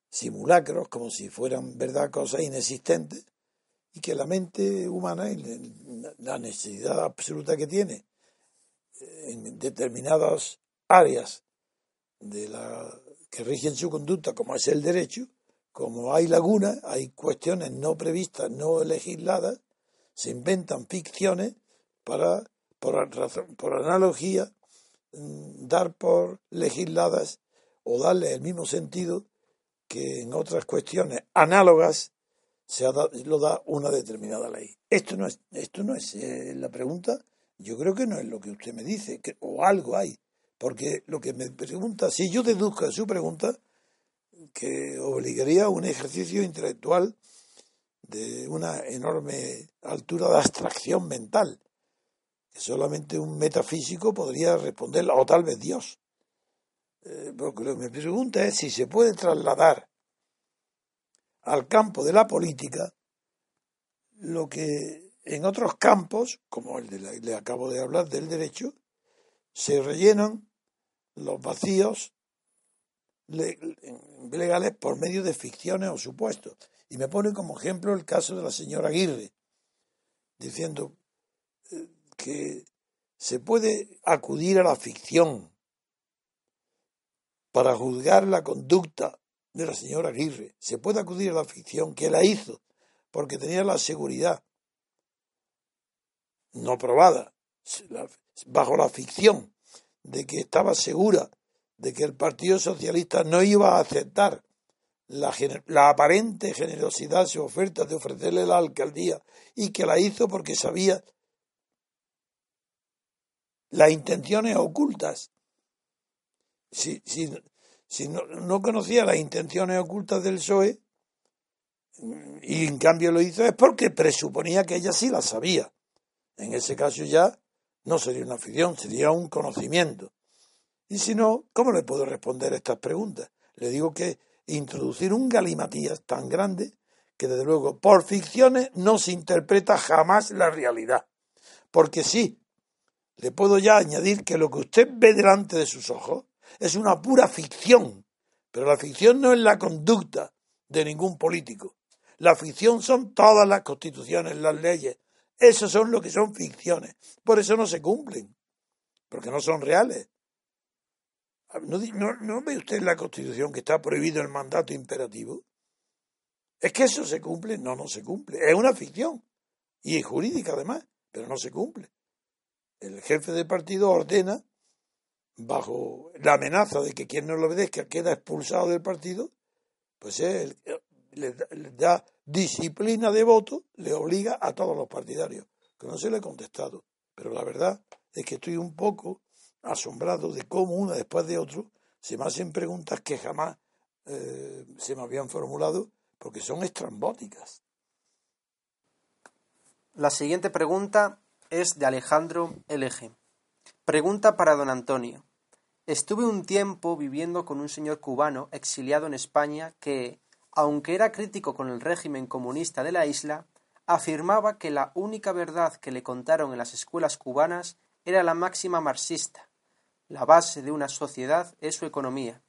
simulacros como si fueran verdad cosas inexistentes y que la mente humana, la necesidad absoluta que tiene en determinadas áreas de la que rigen su conducta, como es el derecho, como hay lagunas, hay cuestiones no previstas, no legisladas, se inventan ficciones para, por, por analogía, mm, dar por legisladas o darle el mismo sentido que en otras cuestiones análogas se lo da una determinada ley. Esto no es, esto no es eh, la pregunta, yo creo que no es lo que usted me dice, que, o algo hay, porque lo que me pregunta, si yo deduzco de su pregunta, que obligaría a un ejercicio intelectual de una enorme altura de abstracción mental, que solamente un metafísico podría responder, o tal vez Dios. Eh, porque lo que me pregunta es si se puede trasladar al campo de la política lo que en otros campos, como el de le acabo de hablar del derecho, se rellenan los vacíos legales por medio de ficciones o supuestos. Y me pone como ejemplo el caso de la señora Aguirre, diciendo eh, que se puede acudir a la ficción para juzgar la conducta de la señora Aguirre. Se puede acudir a la ficción que la hizo porque tenía la seguridad no probada, bajo la ficción de que estaba segura de que el Partido Socialista no iba a aceptar la, la, aparente generosidad su oferta de ofrecerle la alcaldía y que la hizo porque sabía las intenciones ocultas. Si, si, si no, no, conocía las intenciones ocultas del PSOE y en cambio lo hizo es porque presuponía que ella sí las sabía. En ese caso ya no sería una ficción, sería un conocimiento. Y si no, ¿cómo le puedo responder estas preguntas? Le digo que introducir un galimatías tan grande que desde luego por ficciones no se interpreta jamás la realidad. Porque sí, le puedo ya añadir que lo que usted ve delante de sus ojos es una pura ficción, pero la ficción no es la conducta de ningún político. La ficción son todas las constituciones, las leyes. Esos son lo que son ficciones. Por eso no se cumplen, porque no son reales. ¿No, ve usted en la Constitución que está prohibido el mandato imperativo? ¿Es que eso se cumple? No, no se cumple. Es una ficción. Y es jurídica además, pero no se cumple. El jefe de partido ordena, bajo la amenaza de que quien no lo obedezca queda expulsado del partido, pues él le da disciplina de voto, le obliga a todos los partidarios. Que no se le ha contestado. Pero la verdad es que estoy un poco asombrado de cómo una después de otro se me hacen preguntas que jamás eh, se me habían formulado porque son estrambóticas. La siguiente pregunta es de Alejandro LG. Pregunta para don Antonio. Estuve un tiempo viviendo con un señor cubano exiliado en España que, aunque era crítico con el régimen comunista de la isla, afirmaba que la única verdad que le contaron en las escuelas cubanas era la máxima marxista, la base de una sociedad es su economía.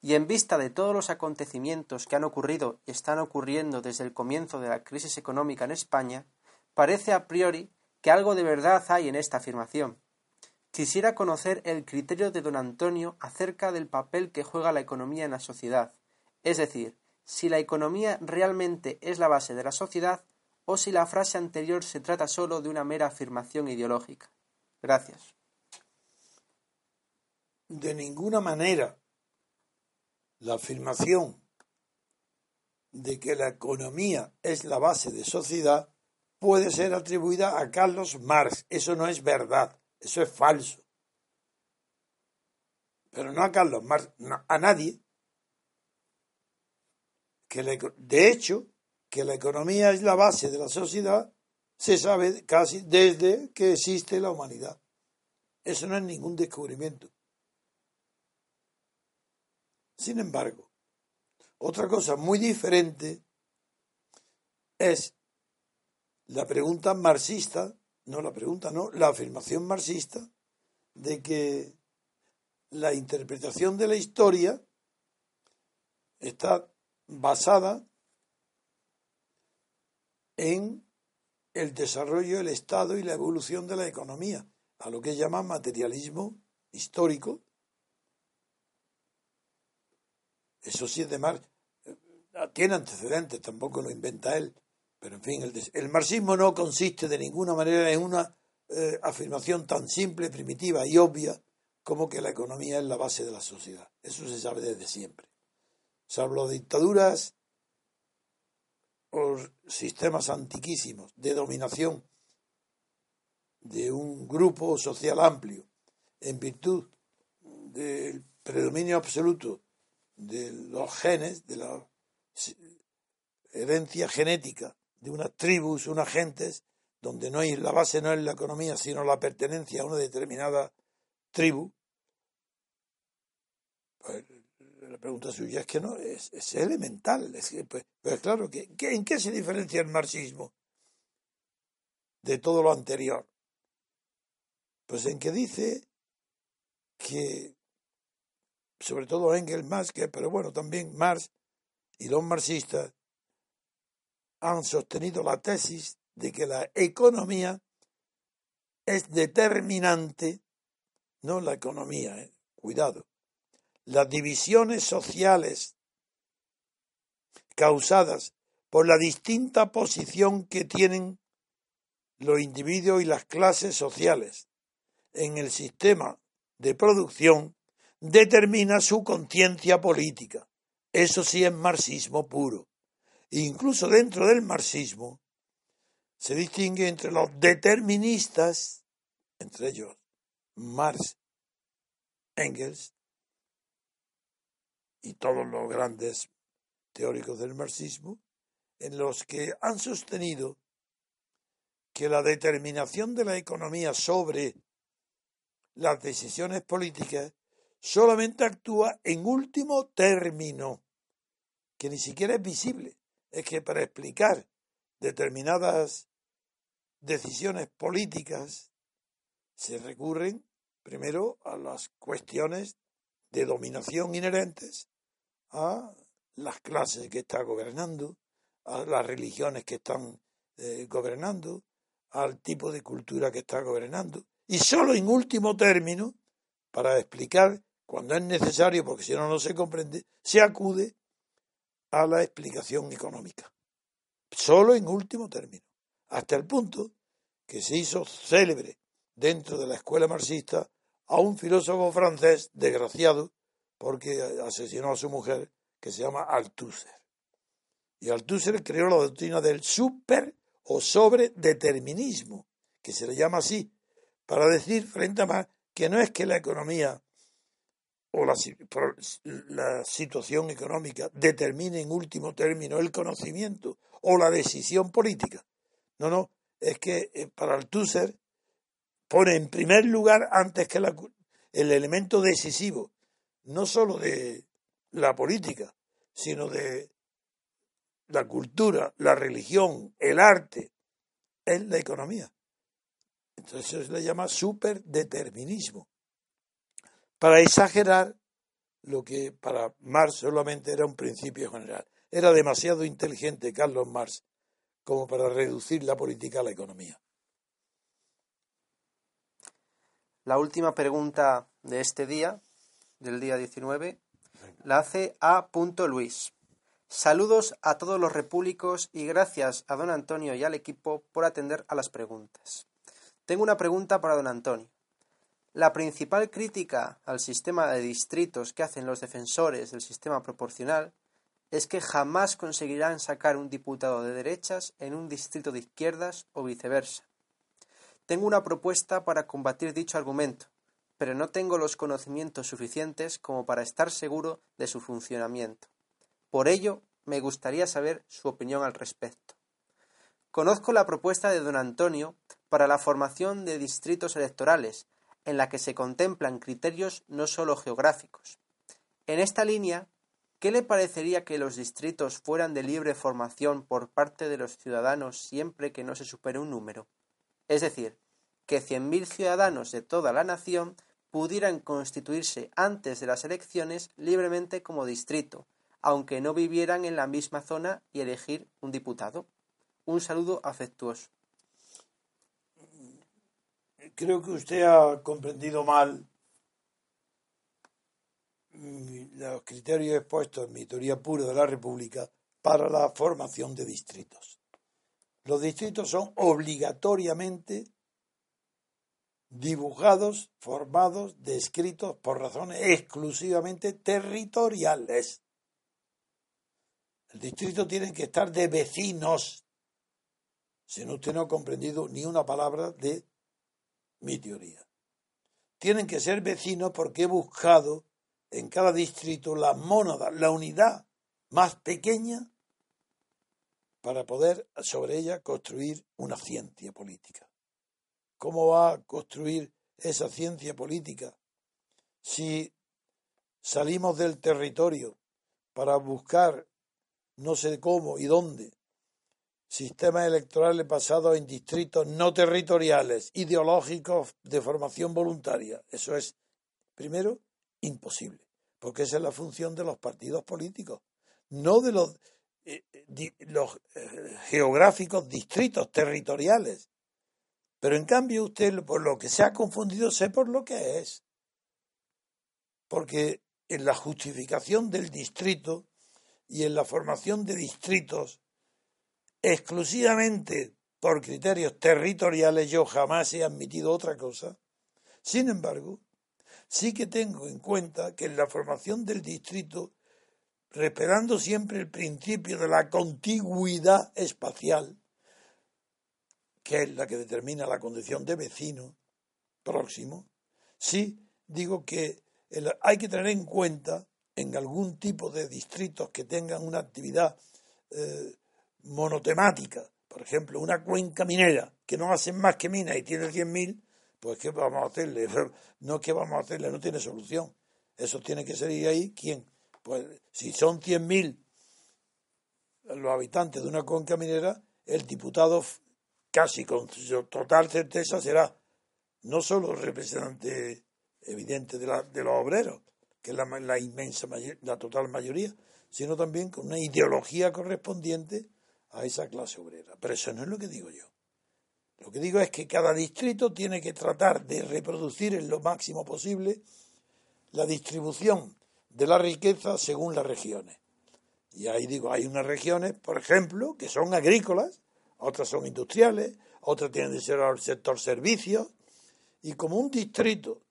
Y en vista de todos los acontecimientos que han ocurrido y están ocurriendo desde el comienzo de la crisis económica en España, parece a priori que algo de verdad hay en esta afirmación. Quisiera conocer el criterio de don Antonio acerca del papel que juega la economía en la sociedad, es decir, si la economía realmente es la base de la sociedad o si la frase anterior se trata solo de una mera afirmación ideológica. Gracias de ninguna manera la afirmación de que la economía es la base de sociedad puede ser atribuida a Carlos Marx. Eso no es verdad, eso es falso. Pero no a Carlos Marx, a nadie. Que de hecho, que la economía es la base de la sociedad se sabe casi desde que existe la humanidad. Eso no es ningún descubrimiento. Sin embargo, otra cosa muy diferente es la pregunta marxista, no la pregunta, no, la afirmación marxista de que la interpretación de la historia está basada en el desarrollo del Estado y la evolución de la economía, a lo que llama materialismo histórico, Eso sí es de Marx. Tiene antecedentes, tampoco lo inventa él. Pero en fin, el, marxismo no consiste de ninguna manera en una eh, afirmación tan simple, primitiva y obvia como que la economía es la base de la sociedad. Eso se sabe desde siempre. Salvo dictaduras o sistemas antiquísimos de dominación de un grupo social amplio en virtud del predominio absoluto de los genes, de la herencia genética de unas tribus, unas gentes, donde no hay, la base no es la economía, sino la pertenencia a una determinada tribu. Pues, la pregunta suya es que no, es, elemental. Es pues, pues, claro, ¿qué, ¿en qué se diferencia el marxismo de todo lo anterior? Pues en que dice que sobre todo Engels más que, pero bueno, también Marx y los marxistas han sostenido la tesis de que la economía es determinante, no la economía, eh, cuidado, las divisiones sociales causadas por la distinta posición que tienen los individuos y las clases sociales en el sistema de producción determina su conciencia política. Eso sí es marxismo puro. Incluso dentro del marxismo se distingue entre los deterministas, entre ellos Marx, Engels y todos los grandes teóricos del marxismo, en los que han sostenido que la determinación de la economía sobre las decisiones políticas solamente actúa en último término, que ni siquiera es visible. Es que para explicar determinadas decisiones políticas se recurren primero a las cuestiones de dominación inherentes a las clases que está gobernando, a las religiones que están eh, gobernando, al tipo de cultura que está gobernando. Y solo en último término, para explicar cuando es necesario, porque si no, no se comprende, se acude a la explicación económica. Solo en último término. Hasta el punto que se hizo célebre dentro de la escuela marxista a un filósofo francés desgraciado porque asesinó a su mujer que se llama Althusser. Y Althusser creó la doctrina del super o sobredeterminismo, que se le llama así, para decir frente a más que no es que la economía o la, la, situación económica determine en último término el conocimiento o la decisión política. No, no, es que eh, para Althusser pone en primer lugar antes que la, el elemento decisivo, no solo de la política, sino de la cultura, la religión, el arte, es la economía. Entonces se le llama superdeterminismo. Para exagerar lo que para Marx solamente era un principio general. Era demasiado inteligente Carlos Marx como para reducir la política a la economía. La última pregunta de este día, del día 19, la hace A. Luis. Saludos a todos los repúblicos y gracias a don Antonio y al equipo por atender a las preguntas. Tengo una pregunta para don Antonio. La principal crítica al sistema de distritos que hacen los defensores del sistema proporcional es que jamás conseguirán sacar un diputado de derechas en un distrito de izquierdas o viceversa. Tengo una propuesta para combatir dicho argumento, pero no tengo los conocimientos suficientes como para estar seguro de su funcionamiento. Por ello, me gustaría saber su opinión al respecto. Conozco la propuesta de don Antonio para la formación de distritos electorales, en la que se contemplan criterios no solo geográficos. En esta línea, ¿qué le parecería que los distritos fueran de libre formación por parte de los ciudadanos siempre que no se supere un número? Es decir, que 100.000 ciudadanos de toda la nación pudieran constituirse antes de las elecciones libremente como distrito, aunque no vivieran en la misma zona y elegir un diputado. Un saludo afectuoso. Creo que usted ha comprendido mal los criterios expuestos en mi teoría pura de la República para la formación de distritos. Los distritos son obligatoriamente dibujados, formados, descritos por razones exclusivamente territoriales. El distrito tiene que estar de vecinos. Si no, usted no ha comprendido ni una palabra de mi teoría. Tienen que ser vecinos porque he buscado en cada distrito la mónada, la unidad más pequeña para poder sobre ella construir una ciencia política. ¿Cómo va a construir esa ciencia política si salimos del territorio para buscar no sé cómo y dónde, sistemas electorales basados en distritos no territoriales, ideológicos de formación voluntaria. Eso es, primero, imposible, porque esa es la función de los partidos políticos, no de los, eh, los eh, geográficos distritos territoriales. Pero en cambio usted, por lo que se ha confundido, sé por lo que es. Porque en la justificación del distrito y en la formación de distritos exclusivamente por criterios territoriales yo jamás he admitido otra cosa. Sin embargo, sí que tengo en cuenta que en la formación del distrito, respetando siempre el principio de la contigüidad espacial, que es la que determina la condición de vecino próximo, sí digo que hay que tener en cuenta en algún tipo de distritos que tengan una actividad eh, monotemática, por ejemplo, una cuenca minera que no hacen más que minas y tiene 100.000, pues ¿qué vamos a hacerle? No, ¿qué vamos a hacerle? No tiene solución. Eso tiene que salir ahí, ¿quién? Pues si son 100.000 los habitantes de una cuenca minera, el diputado casi con total certeza será no solo representante evidente de, la, de los obreros, que es la, la inmensa, la total mayoría, sino también con una ideología correspondiente a esa clase obrera. Pero eso no es lo que digo yo. Lo que digo es que cada distrito tiene que tratar de reproducir en lo máximo posible la distribución de la riqueza según las regiones. Y ahí digo, hay unas regiones, por ejemplo, que son agrícolas, otras son industriales, otras tienen que ser al sector servicios, y como un distrito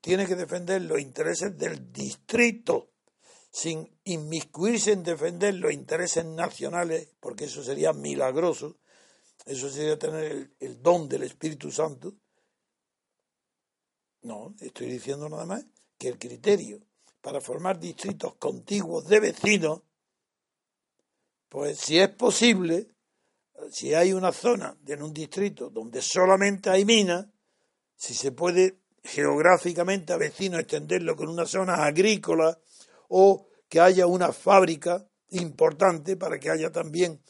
tiene que defender los intereses del distrito sin inmiscuirse en defender los intereses nacionales, porque eso sería milagroso, eso sería tener el, don del Espíritu Santo. No, estoy diciendo nada más que el criterio para formar distritos contiguos de vecinos, pues si es posible, si hay una zona en un distrito donde solamente hay minas, si se puede geográficamente a vecinos extenderlo con una zona agrícola o que haya una fábrica importante para que haya también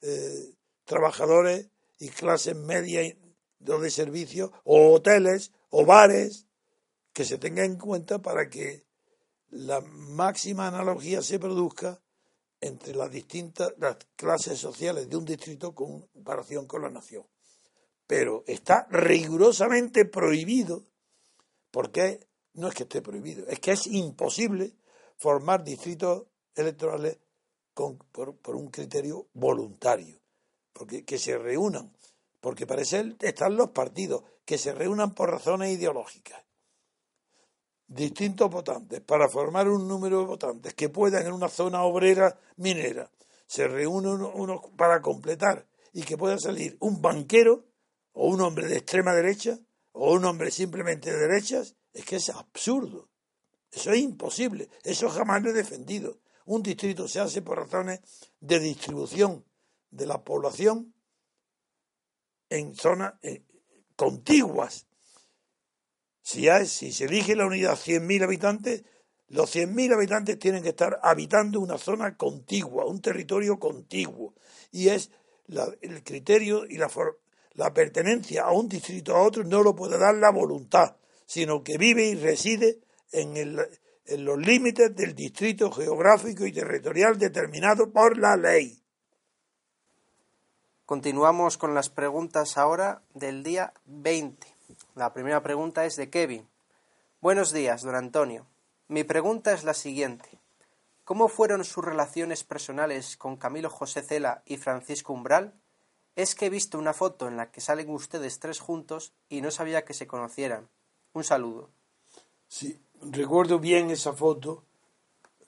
eh, trabajadores y clases medias de servicio o hoteles o bares que se tenga en cuenta para que la máxima analogía se produzca entre las distintas las clases sociales de un distrito con comparación con la nación. Pero está rigurosamente prohibido, porque no es que esté prohibido, es que es imposible formar distritos electorales con, por, por, un criterio voluntario, porque que se reúnan, porque parece están los partidos, que se reúnan por razones ideológicas. Distintos votantes, para formar un número de votantes que puedan en una zona obrera minera, se reúnen unos para completar y que pueda salir un banquero o un hombre de extrema derecha o un hombre simplemente de derechas, es que es absurdo. Eso es imposible. Eso jamás lo he defendido. Un distrito se hace por razones de distribución de la población en zonas eh, contiguas. Si, hay, si se elige la unidad 100.000 habitantes, los 100.000 habitantes tienen que estar habitando una zona contigua, un territorio contiguo. Y es el criterio y la, la pertenencia a un distrito a otro no lo puede dar la voluntad, sino que vive y reside en, los límites del distrito geográfico y territorial determinado por la ley. Continuamos con las preguntas ahora del día 20. La primera pregunta es de Kevin. Buenos días, don Antonio. Mi pregunta es la siguiente. ¿Cómo fueron sus relaciones personales con Camilo José Cela y Francisco Umbral? Es que he visto una foto en la que salen ustedes tres juntos y no sabía que se conocieran. Un saludo. Sí, recuerdo bien esa foto.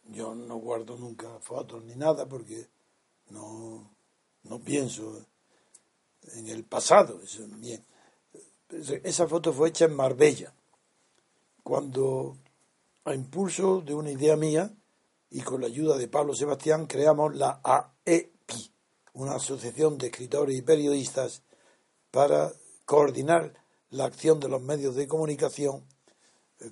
Yo no guardo nunca fotos ni nada porque no, no pienso en el pasado. bien. Esa foto fue hecha en Marbella, cuando a impulso de una idea mía y con la ayuda de Pablo Sebastián creamos la AEPI, una asociación de escritores y periodistas para coordinar la acción de los medios de comunicación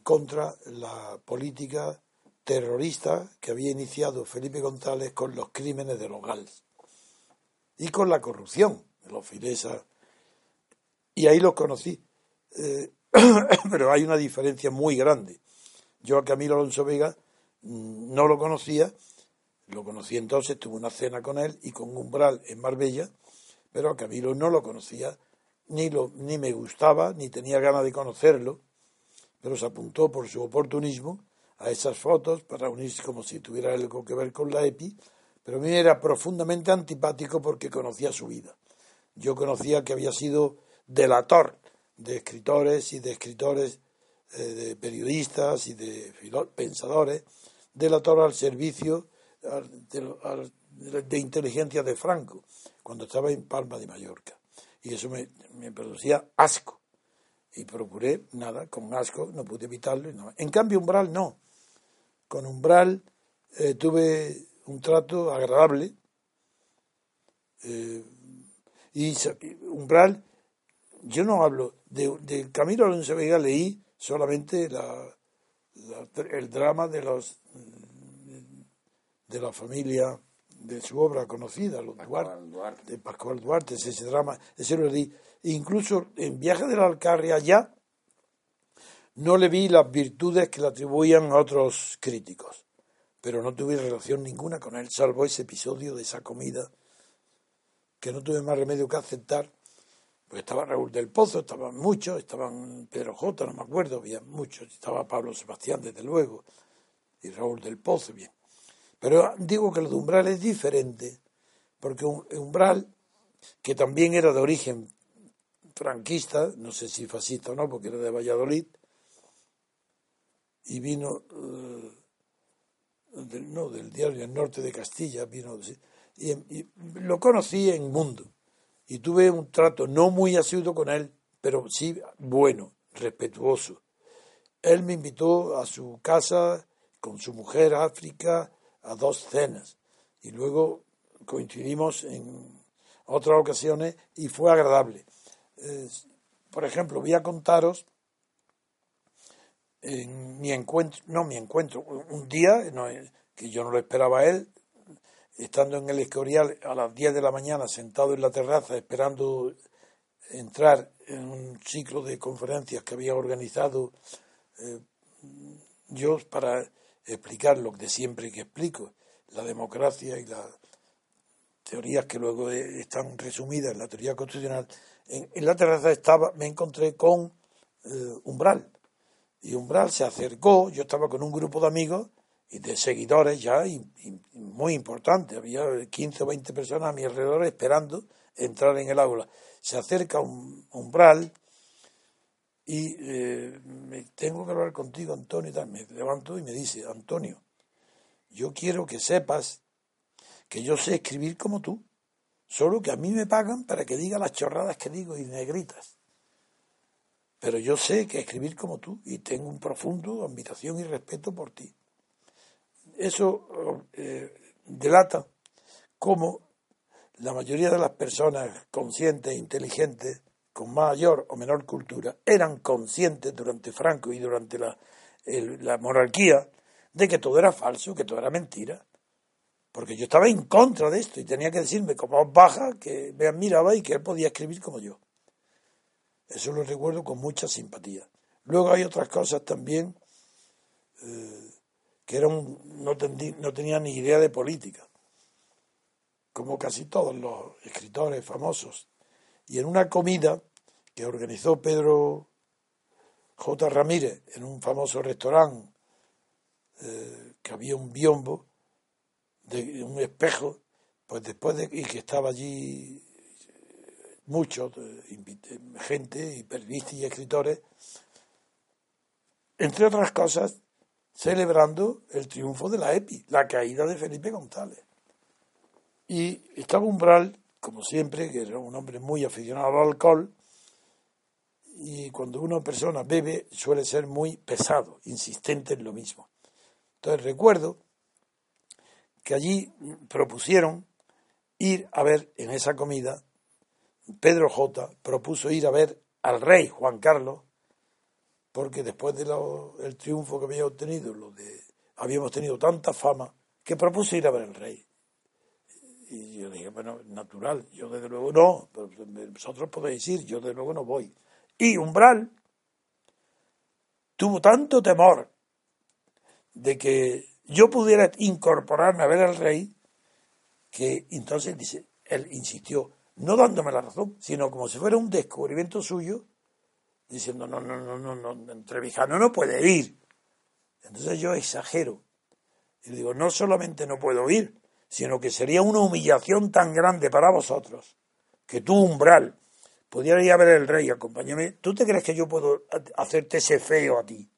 contra la política terrorista que había iniciado Felipe González con los crímenes de los GALS y con la corrupción de los Filesa. Y ahí los conocí. Eh, pero hay una diferencia muy grande. Yo a Camilo Alonso Vega mm, no lo conocía, lo conocí entonces, tuve una cena con él y con Umbral en Marbella, pero a Camilo no lo conocía, ni, lo, ni me gustaba, ni tenía ganas de conocerlo pero se apuntó por su oportunismo a esas fotos para unirse como si tuviera algo que ver con la EPI, pero a mí era profundamente antipático porque conocía su vida. Yo conocía que había sido delator de escritores y de escritores, eh, de periodistas y de pensadores, delator al servicio de, inteligencia de Franco, cuando estaba en Palma de Mallorca. Y eso me producía asco y procuré, nada, con asco, no pude evitarlo. En cambio, Umbral no. Con Umbral eh, tuve un trato agradable. Eh, y Umbral, yo no hablo de, de Camilo Alonso Vega, leí solamente la, la- el drama de los de la familia de su obra conocida, los Duarte, Pascual Duarte. de Pascual Duarte, ese drama, ese lo leí. Incluso en Viaje de la Alcarria ya no le vi las virtudes que le atribuían a otros críticos, pero no tuve relación ninguna con él, salvo ese episodio de esa comida que no tuve más remedio que aceptar. Pues estaba Raúl del Pozo, estaban muchos, estaban Pedro J, no me acuerdo, había muchos, estaba Pablo Sebastián, desde luego, y Raúl del Pozo, bien. Pero digo que lo de Umbral es diferente, porque un Umbral, que también era de origen franquista, no sé si fascista o no, porque era de Valladolid, y vino, eh, del, no, del diario El Norte de Castilla, vino, y, lo conocí en Mundo, y tuve un trato no muy asiduo con él, pero sí bueno, respetuoso. Él me invitó a su casa con su mujer África a dos cenas y luego coincidimos en otras ocasiones y fue agradable. Eh, por ejemplo, voy a contaros en mi encuentro, no mi encuentro, un día no, que yo no lo esperaba a él, estando en el Escorial a las 10 de la mañana sentado en la terraza esperando entrar en un ciclo de conferencias que había organizado eh, yo para explicar lo de siempre que explico, la democracia y las teorías que luego eh, están resumidas en la teoría constitucional. En, la terraza estaba, me encontré con eh, Umbral. Y Umbral se acercó, yo estaba con un grupo de amigos y de seguidores ya y, y muy importante, había 15 o 20 personas a mi alrededor esperando entrar en el aula. Se acerca un Umbral y eh, me tengo que hablar contigo, Antonio. y tal. Me levanto y me dice, Antonio, yo quiero que sepas que yo sé escribir como tú, solo que a mí me pagan para que diga las chorradas que digo y negritas. Pero yo sé que escribir como tú y tengo un profundo admiración y respeto por ti. Eso eh, delata cómo la mayoría de las personas conscientes e inteligentes con mayor o menor cultura, eran conscientes durante Franco y durante la, la monarquía de que todo era falso, que todo era mentira. Porque yo estaba en contra de esto y tenía que decirme como baja que me admiraba y que él podía escribir como yo. Eso lo recuerdo con mucha simpatía. Luego hay otras cosas también eh, que no tenía ni idea de política, como casi todos los escritores famosos y en una comida que organizó Pedro J. Ramírez en un famoso restaurante eh, que había un biombo de un espejo pues después de y que estaba allí muchos gente y periodistas y escritores entre otras cosas celebrando el triunfo de la EPI la caída de Felipe González y estaba Umbral como siempre, que era un hombre muy aficionado al alcohol, y cuando una persona bebe suele ser muy pesado, insistente en lo mismo. Entonces recuerdo que allí propusieron ir a ver en esa comida, Pedro J. propuso ir a ver al rey Juan Carlos, porque después del triunfo que había obtenido, lo de, habíamos tenido tanta fama, que propuso ir a ver al rey. Y yo dije, bueno, natural, yo desde luego no, vosotros podéis ir, yo desde luego no voy. Y Umbral tuvo tanto temor de que yo pudiera incorporarme a ver al rey, que entonces dice, él insistió, no dándome la razón, sino como si fuera un descubrimiento suyo, diciendo, no, no, no, no, no, no puede ir. Entonces yo exagero. Y digo, no solamente no puedo ir, sino que sería una humillación tan grande para vosotros que tú, umbral, pudieras ir a ver el rey, acompáñame. ¿Tú te crees que yo puedo hacerte ese feo a ti?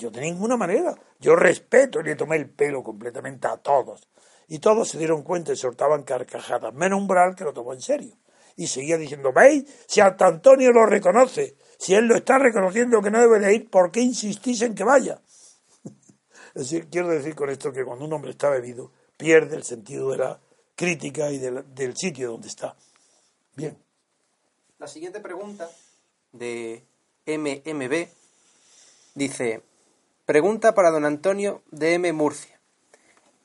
Yo de ninguna manera. Yo respeto y le tomé el pelo completamente a todos. Y todos se dieron cuenta y soltaban carcajadas, menos umbral que lo tomó en serio. Y seguía diciendo, ¿veis? Si hasta Antonio lo reconoce, si él lo está reconociendo que no debe de ir, ¿por qué insistís en que vaya? es decir, quiero decir con esto que cuando un hombre está bebido, pierde el sentido de la crítica y del, del sitio donde está. Bien. La siguiente pregunta de MMB dice, Pregunta para don Antonio de M. Murcia.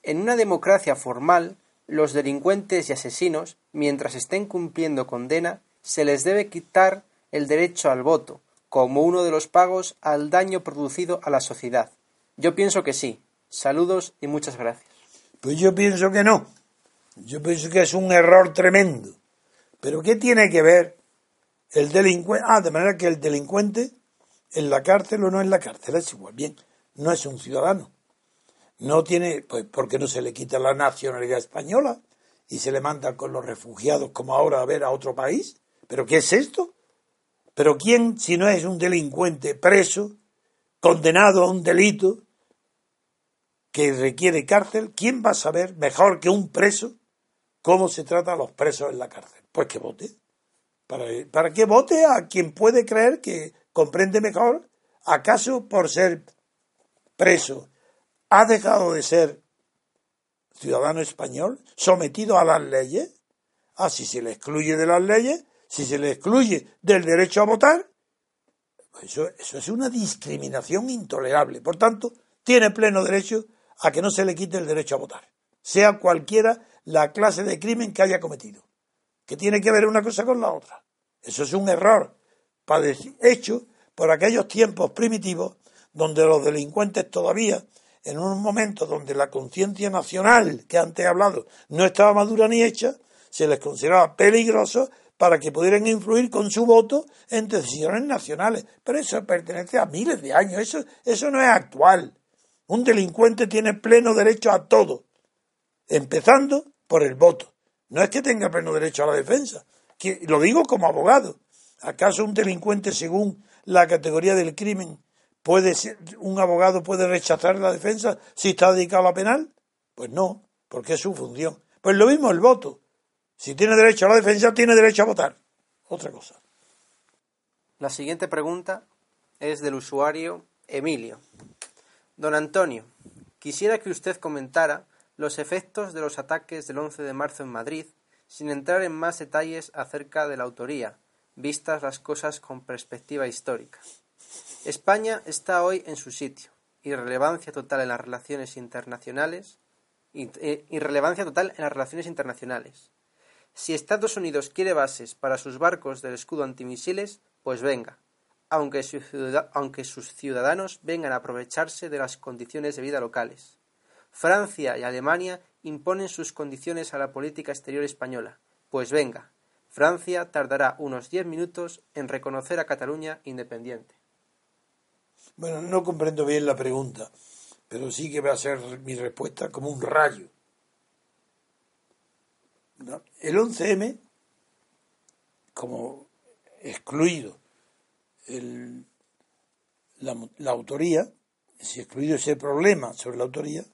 En una democracia formal, los delincuentes y asesinos, mientras estén cumpliendo condena, se les debe quitar el derecho al voto, como uno de los pagos al daño producido a la sociedad. Yo pienso que sí. Saludos y muchas gracias. Pues yo pienso que no. Yo pienso que es un error tremendo. Pero ¿qué tiene que ver el delincuente? Ah, de manera que el delincuente en la cárcel o no en la cárcel es igual. Bien, no es un ciudadano. No tiene, pues, porque no se le quita la nacionalidad española y se le manda con los refugiados como ahora a ver a otro país. ¿Pero qué es esto? ¿Pero quién, si no es un delincuente preso, condenado a un delito que requiere cárcel, quién va a saber mejor que un preso cómo se trata a los presos en la cárcel? Pues que vote. ¿Para, para vote a quien puede creer que comprende mejor? ¿Acaso por ser preso, ha dejado de ser ciudadano español, sometido a las leyes. Ah, si se le excluye de las leyes, si se le excluye del derecho a votar, pues eso, eso es una discriminación intolerable. Por tanto, tiene pleno derecho a que no se le quite el derecho a votar, sea cualquiera la clase de crimen que haya cometido, que tiene que ver una cosa con la otra. Eso es un error hecho por aquellos tiempos primitivos donde los delincuentes todavía, en un momento donde la conciencia nacional que antes he hablado no estaba madura ni hecha, se les consideraba peligrosos para que pudieran influir con su voto en decisiones nacionales. Pero eso pertenece a miles de años, eso, eso no es actual. Un delincuente tiene pleno derecho a todo, empezando por el voto. No es que tenga pleno derecho a la defensa, que, lo digo como abogado. ¿Acaso un delincuente, según la categoría del crimen, ¿Puede ser, un abogado puede rechazar la defensa si está dedicado a la penal? Pues no, porque es su función. Pues lo mismo el voto. Si tiene derecho a la defensa, tiene derecho a votar. Otra cosa. La siguiente pregunta es del usuario Emilio. Don Antonio, quisiera que usted comentara los efectos de los ataques del 11 de marzo en Madrid, sin entrar en más detalles acerca de la autoría, vistas las cosas con perspectiva histórica. España está hoy en su sitio. Irrelevancia total en las relaciones internacionales. Eh, irrelevancia total en las relaciones internacionales. Si Estados Unidos quiere bases para sus barcos del escudo antimisiles, pues venga, aunque, aunque sus ciudadanos vengan a aprovecharse de las condiciones de vida locales. Francia y Alemania imponen sus condiciones a la política exterior española, pues venga, Francia tardará unos diez minutos en reconocer a Cataluña independiente. Bueno, no comprendo bien la pregunta, pero sí que va a ser mi respuesta como un rayo. El 11M, como excluido la, la autoría, si excluido ese problema sobre la autoría,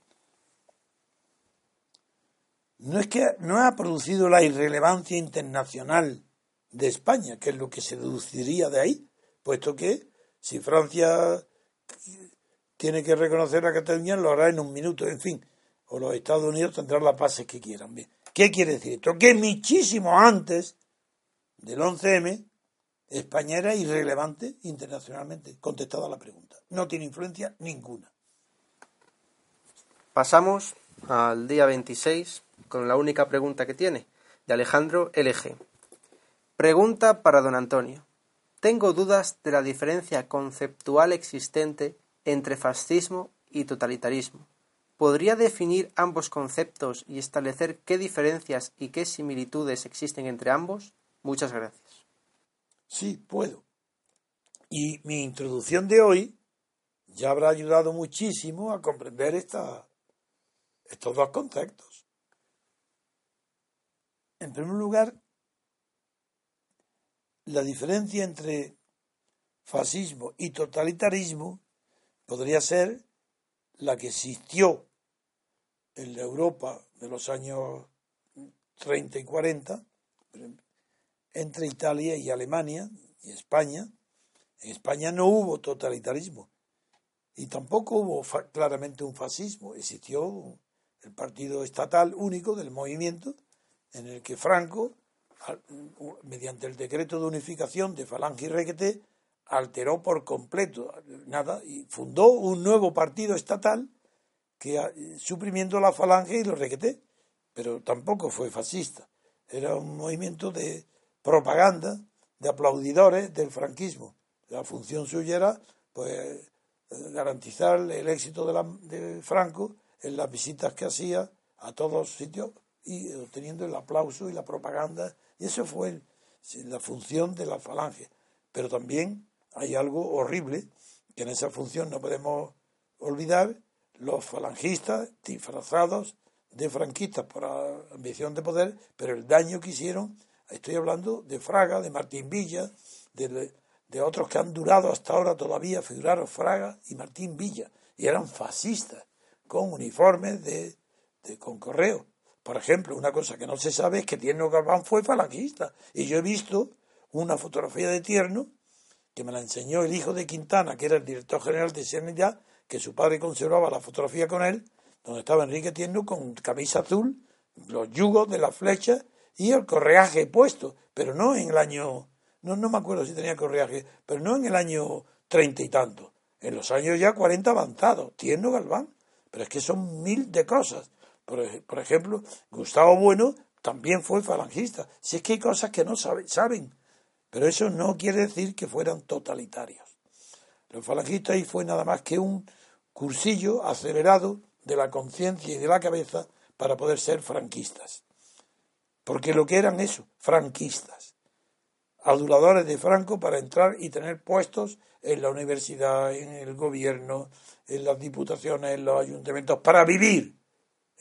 no es que no ha producido la irrelevancia internacional de España, que es lo que se deduciría de ahí, puesto que si Francia tiene que reconocer a Cataluña, lo hará en un minuto, en fin. O los Estados Unidos tendrán las bases que quieran. Bien. ¿Qué quiere decir esto? Que muchísimo antes del 11M, España era irrelevante internacionalmente, contestada la pregunta. No tiene influencia ninguna. Pasamos al día 26 con la única pregunta que tiene, de Alejandro LG. Pregunta para don Antonio. Tengo dudas de la diferencia conceptual existente entre fascismo y totalitarismo. ¿Podría definir ambos conceptos y establecer qué diferencias y qué similitudes existen entre ambos? Muchas gracias. Sí, puedo. Y mi introducción de hoy ya habrá ayudado muchísimo a comprender esta, estos dos conceptos. En primer lugar, la diferencia entre fascismo y totalitarismo podría ser la que existió en la Europa de los años 30 y 40 entre Italia y Alemania y España. En España no hubo totalitarismo y tampoco hubo claramente un fascismo. Existió el partido estatal único del movimiento en el que Franco mediante el decreto de unificación de Falange y Requeté, alteró por completo nada y fundó un nuevo partido estatal que ah, suprimiendo la falange y los requeté, pero tampoco fue fascista. Era un movimiento de propaganda, de aplaudidores del franquismo. La función suya era pues garantizar el éxito de, la, de Franco en las visitas que hacía a todos sitios y obteniendo el aplauso y la propaganda. Y eso fue la función de la falange. Pero también hay algo horrible que en esa función no podemos olvidar, los falangistas disfrazados de franquistas por ambición de poder, pero el daño que hicieron, estoy hablando de Fraga, de Martín Villa, de, de otros que han durado hasta ahora todavía, figuraron Fraga y Martín Villa, y eran fascistas, con uniformes de, de con correo. Por ejemplo, una cosa que no se sabe es que Tierno Galván fue falangista, y yo he visto una fotografía de Tierno que me la enseñó el hijo de Quintana, que era el director general de Sanidad, que su padre conservaba la fotografía con él, donde estaba Enrique Tierno con camisa azul, los yugos de la flecha y el correaje puesto, pero no en el año, no, no me acuerdo si tenía correaje, pero no en el año treinta y tanto, en los años ya cuarenta avanzados, Tierno Galván, pero es que son mil de cosas. Por, ejemplo, Gustavo Bueno también fue falangista. Si es que hay cosas que no saben, saben pero eso no quiere decir que fueran totalitarios. Los falangistas ahí fue nada más que un cursillo acelerado de la conciencia y de la cabeza para poder ser franquistas. Porque lo que eran eso, franquistas. Aduladores de Franco para entrar y tener puestos en la universidad, en el gobierno, en las diputaciones, en los ayuntamientos, para vivir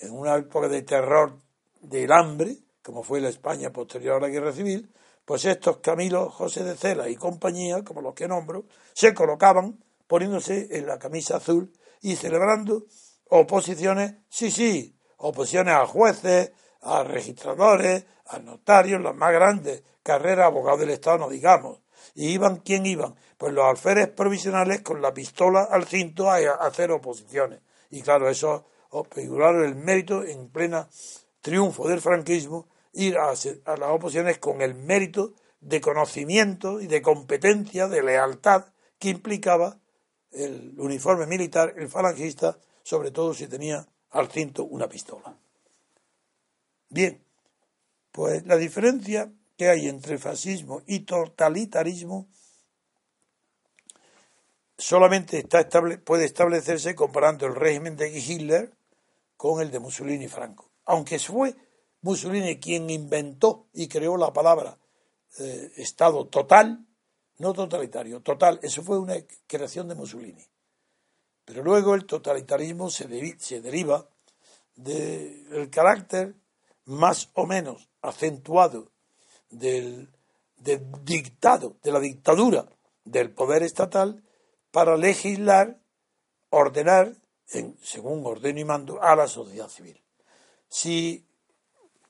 en una época de terror del hambre, como fue la España posterior a la guerra civil, pues estos Camilo José de Cela y compañía, como los que nombro, se colocaban poniéndose en la camisa azul y celebrando oposiciones, sí, sí, oposiciones a jueces, a registradores, a notarios, las más grandes carreras, abogados del Estado, no digamos. ¿Y iban quién iban? Pues los alférez provisionales con la pistola al cinto a, hacer oposiciones. Y claro, eso figuraron el mérito en plena triunfo del franquismo ir a, las oposiciones con el mérito de conocimiento y de competencia, de lealtad que implicaba el uniforme militar, el falangista, sobre todo si tenía al cinto una pistola. Bien, pues la diferencia que hay entre fascismo y totalitarismo solamente está estable, puede establecerse comparando el régimen de Hitler con el de Mussolini y Franco. Aunque fue Mussolini quien inventó y creó la palabra eh, Estado total, no totalitario, total, eso fue una creación de Mussolini. Pero luego el totalitarismo se, deriva del carácter más o menos acentuado del, del dictado, de la dictadura del poder estatal para legislar, ordenar, en, según orden y mando, a la sociedad civil. Si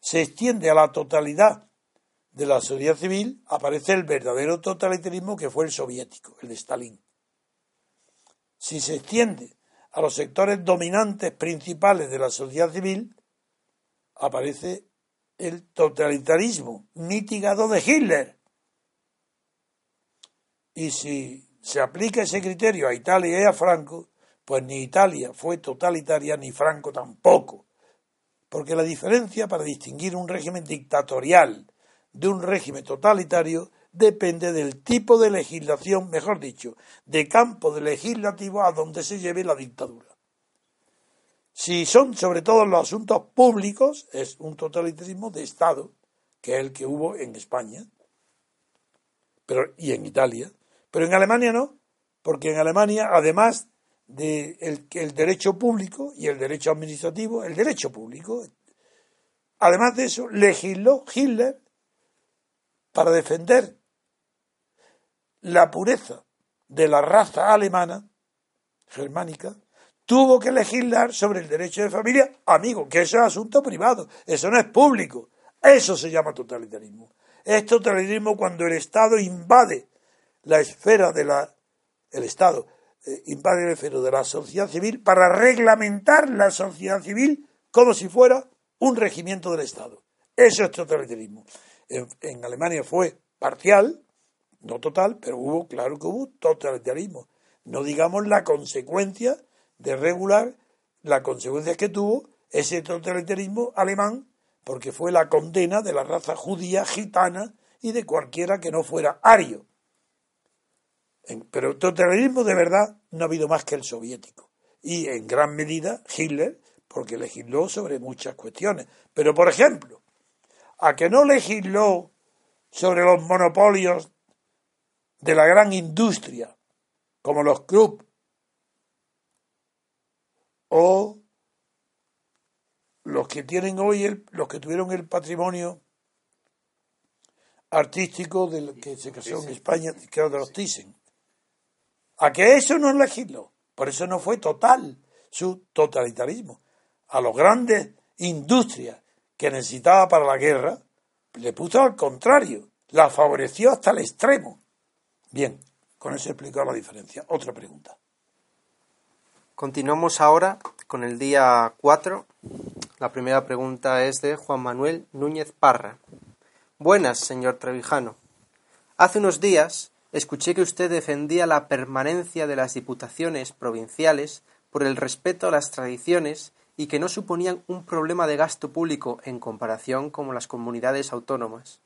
se extiende a la totalidad de la sociedad civil, aparece el verdadero totalitarismo que fue el soviético, el de Stalin. Si se extiende a los sectores dominantes principales de la sociedad civil, aparece el totalitarismo mitigado de Hitler. Y si se aplica ese criterio a Italia y a Franco, pues ni Italia fue totalitaria ni Franco tampoco porque la diferencia para distinguir un régimen dictatorial de un régimen totalitario depende del tipo de legislación, mejor dicho, de campo legislativo a donde se lleve la dictadura. Si son sobre todo los asuntos públicos, es un totalitarismo de Estado, que es el que hubo en España pero, y en Italia. Pero en Alemania no, porque en Alemania, además de el derecho público y el derecho administrativo, el derecho público. Además de eso, legisló Hitler para defender la pureza de la raza alemana, germánica, tuvo que legislar sobre el derecho de familia, amigo, que eso es asunto privado, eso no es público. Eso se llama totalitarismo. Es totalitarismo cuando el Estado invade la esfera de la el Estado eh, el fero de la sociedad civil para reglamentar la sociedad civil como si fuera un regimiento del Estado. Eso es totalitarismo. En, Alemania fue parcial, no total, pero hubo, claro que hubo totalitarismo. No digamos la consecuencia de regular, la consecuencia que tuvo ese totalitarismo alemán, porque fue la condena de la raza judía, gitana y de cualquiera que no fuera ario. Pero totalitarismo de verdad no ha habido más que el soviético. Y en gran medida Hitler, porque legisló sobre muchas cuestiones. Pero, por ejemplo, a que no legisló sobre los monopolios de la gran industria, como los clubs o los que tienen hoy el, los que tuvieron el patrimonio artístico del que se casó en España, que era de los Thyssen. A que eso no legisló. Por eso no fue total su totalitarismo. A los grandes industrias que necesitaba para la guerra, le puso al contrario, la favoreció hasta el extremo. Bien, con eso explico la diferencia. Otra pregunta. Continuamos ahora con el día 4. La primera pregunta es de Juan Manuel Núñez Parra. Buenas, señor Trevijano. Hace unos días escuché que usted defendía la permanencia de las diputaciones provinciales por el respeto a las tradiciones y que no suponían un problema de gasto público en comparación con las comunidades autónomas.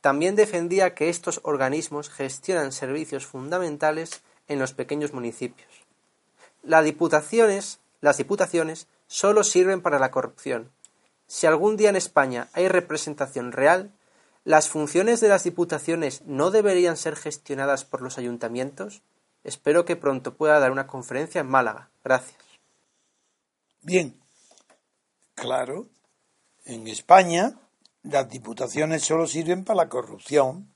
También defendía que estos organismos gestionan servicios fundamentales en los pequeños municipios. Las diputaciones, solo sirven para la corrupción. Si algún día en España hay representación real, ¿las funciones de las diputaciones no deberían ser gestionadas por los ayuntamientos? Espero que pronto pueda dar una conferencia en Málaga. Gracias. Bien, claro, en España las diputaciones solo sirven para la corrupción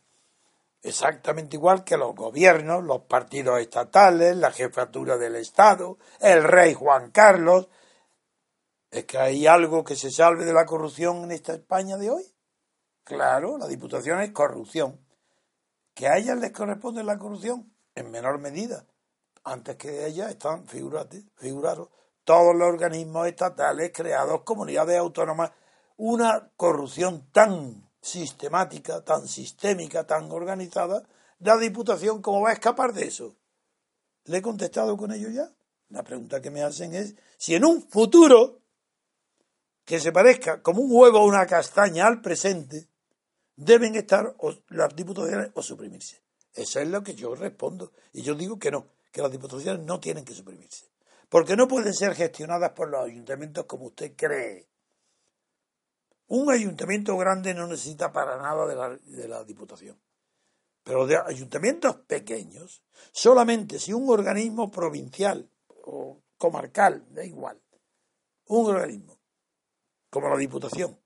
exactamente igual que los gobiernos, los partidos estatales, la jefatura del Estado, el rey Juan Carlos. ¿Es que hay algo que se salve de la corrupción en esta España de hoy? Claro, la diputación es corrupción. ¿Que a ellas les corresponde la corrupción? En menor medida. Antes que ellas están, figurate, figuraros, todos los organismos estatales creados, comunidades autónomas, una corrupción tan sistemática, tan sistémica, tan organizada, la Diputación, ¿cómo va a escapar de eso? ¿Le he contestado con ello ya? La pregunta que me hacen es si en un futuro que se parezca como un huevo o una castaña al presente, deben estar las diputaciones o suprimirse. Eso es lo que yo respondo. Y yo digo que no, que las diputaciones no tienen que suprimirse. Porque no pueden ser gestionadas por los ayuntamientos como usted cree. Un ayuntamiento grande no necesita para nada de la, Diputación. Pero de ayuntamientos pequeños, solamente si un organismo provincial o comarcal, da igual, un organismo como la Diputación,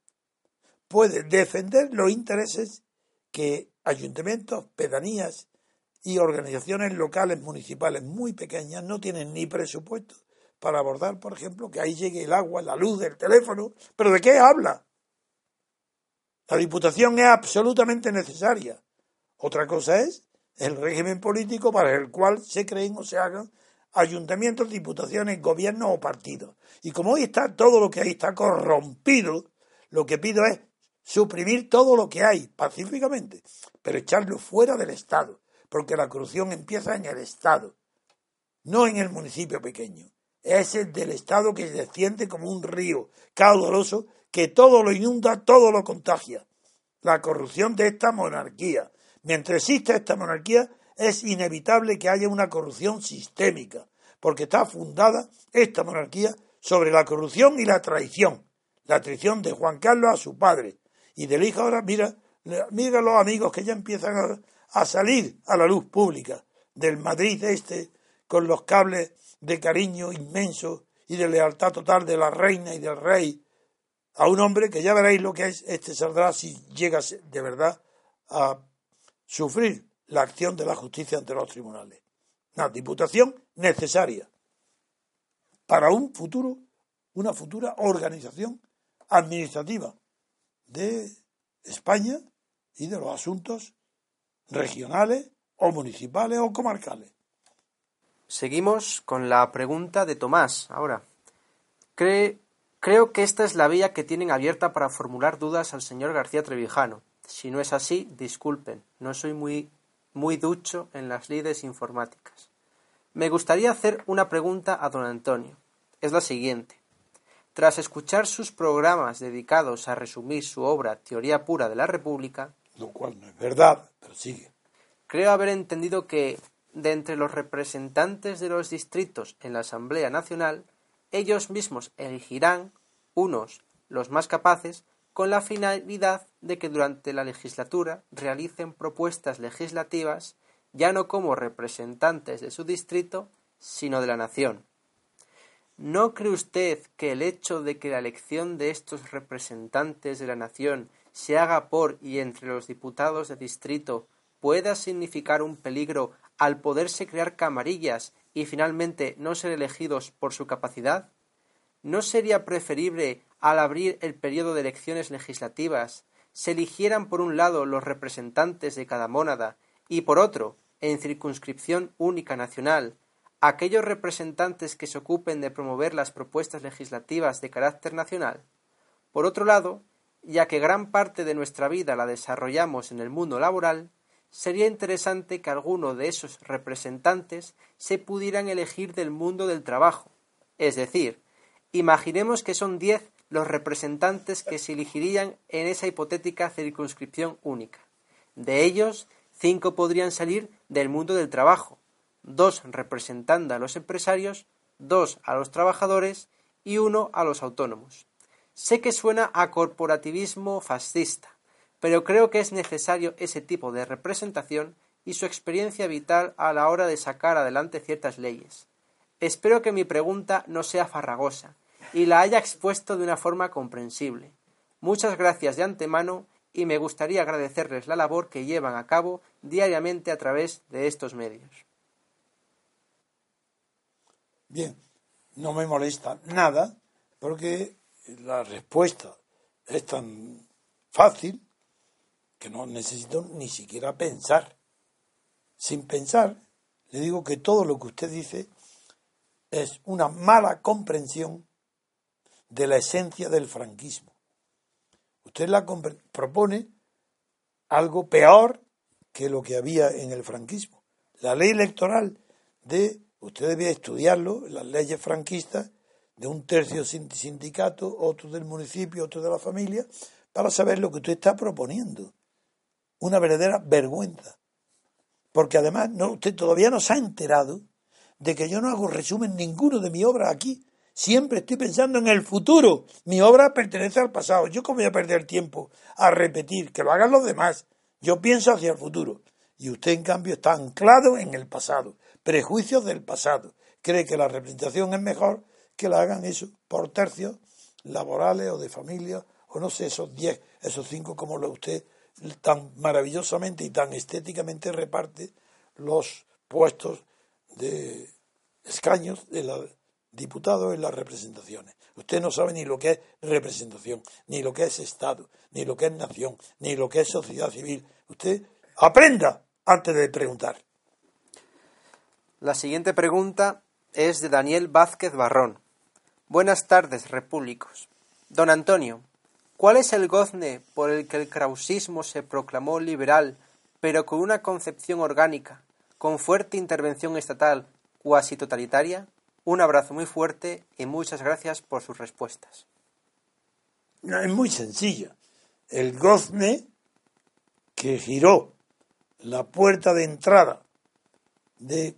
puede defender los intereses que ayuntamientos, pedanías y organizaciones locales municipales muy pequeñas no tienen ni presupuesto para abordar, por ejemplo, que ahí llegue el agua, la luz, el teléfono. ¿Pero de qué habla? La Diputación es absolutamente necesaria. Otra cosa es el régimen político para el cual se creen o se hagan ayuntamientos, diputaciones, gobiernos o partidos. Y como hoy está todo lo que hay está corrompido, lo que pido es suprimir todo lo que hay pacíficamente, pero echarlo fuera del Estado, porque la corrupción empieza en el Estado, no en el municipio pequeño. Es el del Estado que desciende como un río caudaloso que todo lo inunda, todo lo contagia. La corrupción de esta monarquía. Mientras exista esta monarquía, es inevitable que haya una corrupción sistémica, porque está fundada esta monarquía sobre la corrupción y la traición. La traición de Juan Carlos a su padre. Y del hijo ahora, mira, mira los amigos que ya empiezan a, salir a la luz pública del Madrid este, con los cables de cariño inmenso y de lealtad total de la reina y del rey a un hombre que ya veréis lo que es, este saldrá si llega de verdad a sufrir la acción de la justicia ante los tribunales. Una diputación necesaria para un futuro, una futura organización administrativa de España y de los asuntos regionales o municipales o comarcales. Seguimos con la pregunta de Tomás ahora. ¿Cree Creo que esta es la vía que tienen abierta para formular dudas al señor García Trevijano. Si no es así, disculpen, no soy muy muy ducho en las lides informáticas. Me gustaría hacer una pregunta a don Antonio. Es la siguiente. Tras escuchar sus programas dedicados a resumir su obra Teoría pura de la República, lo cual no es verdad, pero sigue. Creo haber entendido que, de entre los representantes de los distritos en la Asamblea Nacional, ellos mismos elegirán unos, los más capaces, con la finalidad de que durante la legislatura realicen propuestas legislativas ya no como representantes de su distrito, sino de la nación. ¿No cree usted que el hecho de que la elección de estos representantes de la nación se haga por y entre los diputados de distrito pueda significar un peligro al poderse crear camarillas y finalmente no ser elegidos por su capacidad? ¿No sería preferible, al abrir el periodo de elecciones legislativas, se eligieran por un lado los representantes de cada mónada y por otro, en circunscripción única nacional, aquellos representantes que se ocupen de promover las propuestas legislativas de carácter nacional? Por otro lado, ya que gran parte de nuestra vida la desarrollamos en el mundo laboral, sería interesante que alguno de esos representantes se pudieran elegir del mundo del trabajo. Es decir, imaginemos que son diez los representantes que se elegirían en esa hipotética circunscripción única. De ellos, cinco podrían salir del mundo del trabajo, dos representando a los empresarios, dos a los trabajadores y uno a los autónomos. Sé que suena a corporativismo fascista, pero creo que es necesario ese tipo de representación y su experiencia vital a la hora de sacar adelante ciertas leyes. Espero que mi pregunta no sea farragosa y la haya expuesto de una forma comprensible. Muchas gracias de antemano y me gustaría agradecerles la labor que llevan a cabo diariamente a través de estos medios. Bien, no me molesta nada porque la respuesta es tan fácil que no necesito ni siquiera pensar. Sin pensar, le digo que todo lo que usted dice es una mala comprensión de la esencia del franquismo. Usted la propone algo peor que lo que había en el franquismo. La ley electoral de, usted debía estudiarlo, las leyes franquistas, de un tercio sindicato, otro del municipio, otro de la familia, para saber lo que usted está proponiendo una verdadera vergüenza. Porque además no, usted todavía no se ha enterado de que yo no hago resumen ninguno de mi obra aquí. Siempre estoy pensando en el futuro. Mi obra pertenece al pasado. Yo cómo voy a perder tiempo a repetir, que lo hagan los demás. Yo pienso hacia el futuro. Y usted, en cambio, está anclado en el pasado. Prejuicios del pasado. Cree que la representación es mejor que la hagan eso por tercios laborales o de familia, o no sé, esos diez, esos cinco como lo usted tan maravillosamente y tan estéticamente reparte los puestos de escaños de los diputados en las representaciones. Usted no sabe ni lo que es representación, ni lo que es Estado, ni lo que es nación, ni lo que es sociedad civil. Usted aprenda antes de preguntar. La siguiente pregunta es de Daniel Vázquez Barrón. Buenas tardes, repúblicos. Don Antonio, ¿Cuál es el gozne por el que el krausismo se proclamó liberal, pero con una concepción orgánica, con fuerte intervención estatal, cuasi totalitaria? Un abrazo muy fuerte y muchas gracias por sus respuestas. es muy sencilla. El gozne que giró la puerta de entrada de,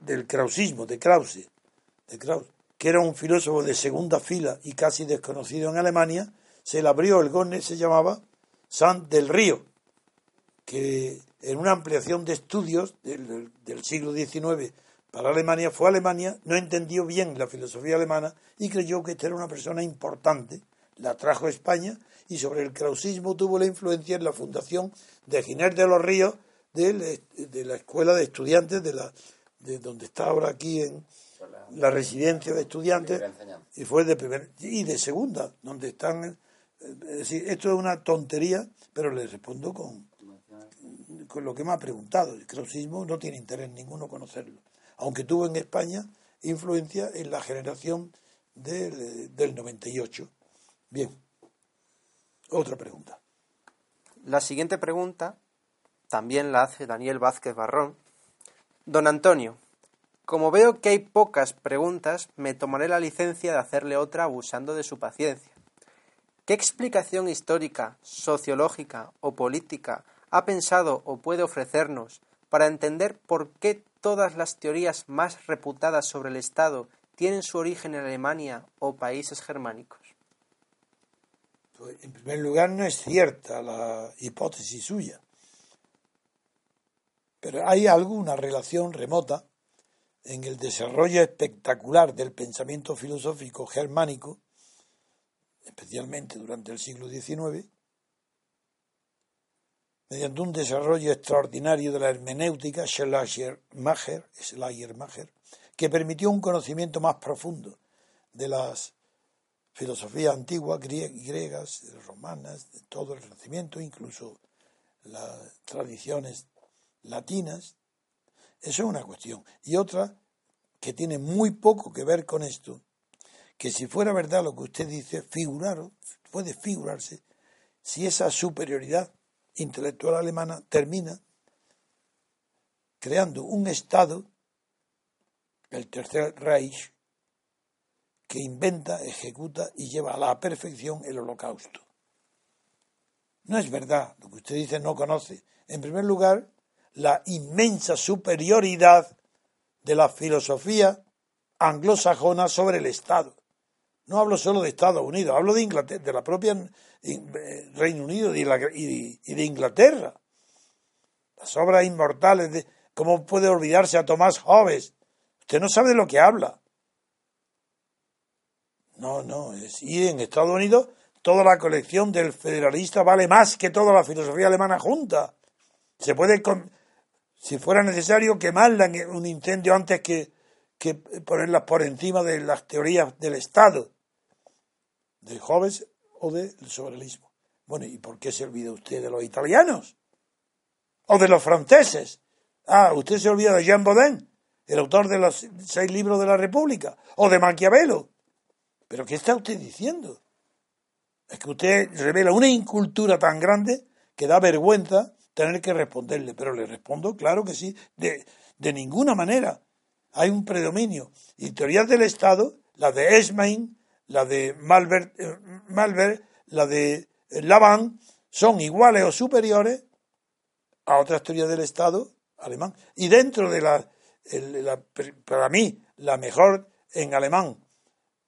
del krausismo, de Krause, de Krause, que era un filósofo de segunda fila y casi desconocido en Alemania, se le abrió el gone, se llamaba Sant del Río, que en una ampliación de estudios del, siglo XIX para Alemania, fue a Alemania, no entendió bien la filosofía alemana y creyó que esta era una persona importante, la trajo a España y sobre el krausismo tuvo la influencia en la fundación de Giner de los Ríos, de, la escuela de estudiantes de la de donde está ahora aquí en la residencia de estudiantes y fue de primer y de segunda donde están es decir, esto es una tontería, pero le respondo con, con lo que me ha preguntado. El krausismo no tiene interés ninguno conocerlo, aunque tuvo en España influencia en la generación del, del 98. Bien, otra pregunta. La siguiente pregunta también la hace Daniel Vázquez Barrón. Don Antonio, como veo que hay pocas preguntas, me tomaré la licencia de hacerle otra abusando de su paciencia. ¿Qué explicación histórica, sociológica o política ha pensado o puede ofrecernos para entender por qué todas las teorías más reputadas sobre el Estado tienen su origen en Alemania o países germánicos? Pues, en primer lugar, no es cierta la hipótesis suya, pero hay alguna relación remota en el desarrollo espectacular del pensamiento filosófico germánico, especialmente durante el siglo XIX, mediante un desarrollo extraordinario de la hermenéutica Schleiermacher, Schleiermacher que permitió un conocimiento más profundo de las filosofías antiguas, griegas, romanas, de todo el Renacimiento, incluso las tradiciones latinas. Eso es una cuestión. Y otra que tiene muy poco que ver con esto, que si fuera verdad lo que usted dice, figuraron, puede figurarse, si esa superioridad intelectual alemana termina creando un Estado, el Tercer Reich, que inventa, ejecuta y lleva a la perfección el holocausto. No es verdad, lo que usted dice no conoce. En primer lugar, la inmensa superioridad de la filosofía anglosajona sobre el Estado. No hablo solo de Estados Unidos, hablo de Inglaterra, de la propia eh, Reino Unido y de Inglaterra. Las obras inmortales de cómo puede olvidarse a Tomás Hobbes. Usted no sabe de lo que habla. No, no, y en Estados Unidos toda la colección del federalista vale más que toda la filosofía alemana junta. Se puede, si fuera necesario, quemarla en un incendio antes que, que ponerlas por encima de las teorías del Estado, de Hobbes o del soberanismo. Bueno, ¿y por qué se olvida usted de los italianos? ¿O de los franceses? Ah, usted se olvida de Jean Baudin, el autor de los seis libros de la República, o de Maquiavelo. ¿Pero qué está usted diciendo? Es que usted revela una incultura tan grande que da vergüenza tener que responderle, pero le respondo, claro que sí, de, de ninguna manera. Hay un predominio. Y teorías del Estado, la de Esmain, la de Malbert, eh, Malbert la de eh, Laván, son iguales o superiores a otras teorías del Estado alemán. Y dentro de la, para mí, la mejor en alemán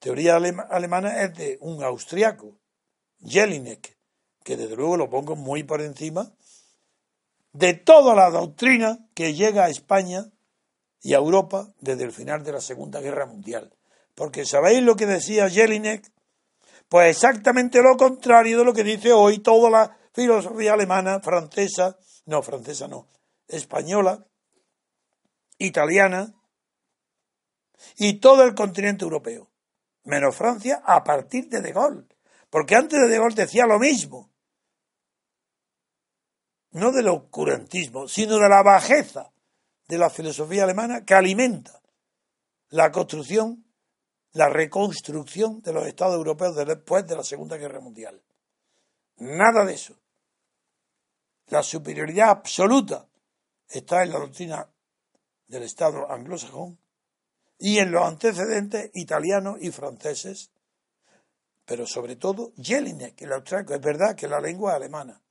teoría alemana es de un austriaco, Jelinek, que desde luego lo pongo muy por encima de toda la doctrina que llega a España y a Europa desde el final de la Segunda Guerra Mundial. Porque ¿sabéis lo que decía Jelinek? Pues exactamente lo contrario de lo que dice hoy toda la filosofía alemana, francesa, no, francesa no, española, italiana y todo el continente europeo, menos Francia a partir de De Gaulle. Porque antes de De Gaulle decía lo mismo no del oscurantismo, sino de la bajeza de la filosofía alemana que alimenta la construcción, la reconstrucción de los Estados europeos después de la Segunda Guerra Mundial. Nada de eso. La superioridad absoluta está en la doctrina del Estado anglosajón y en los antecedentes italianos y franceses, pero sobre todo Jelinek, el austríaco. Es verdad que la lengua alemana,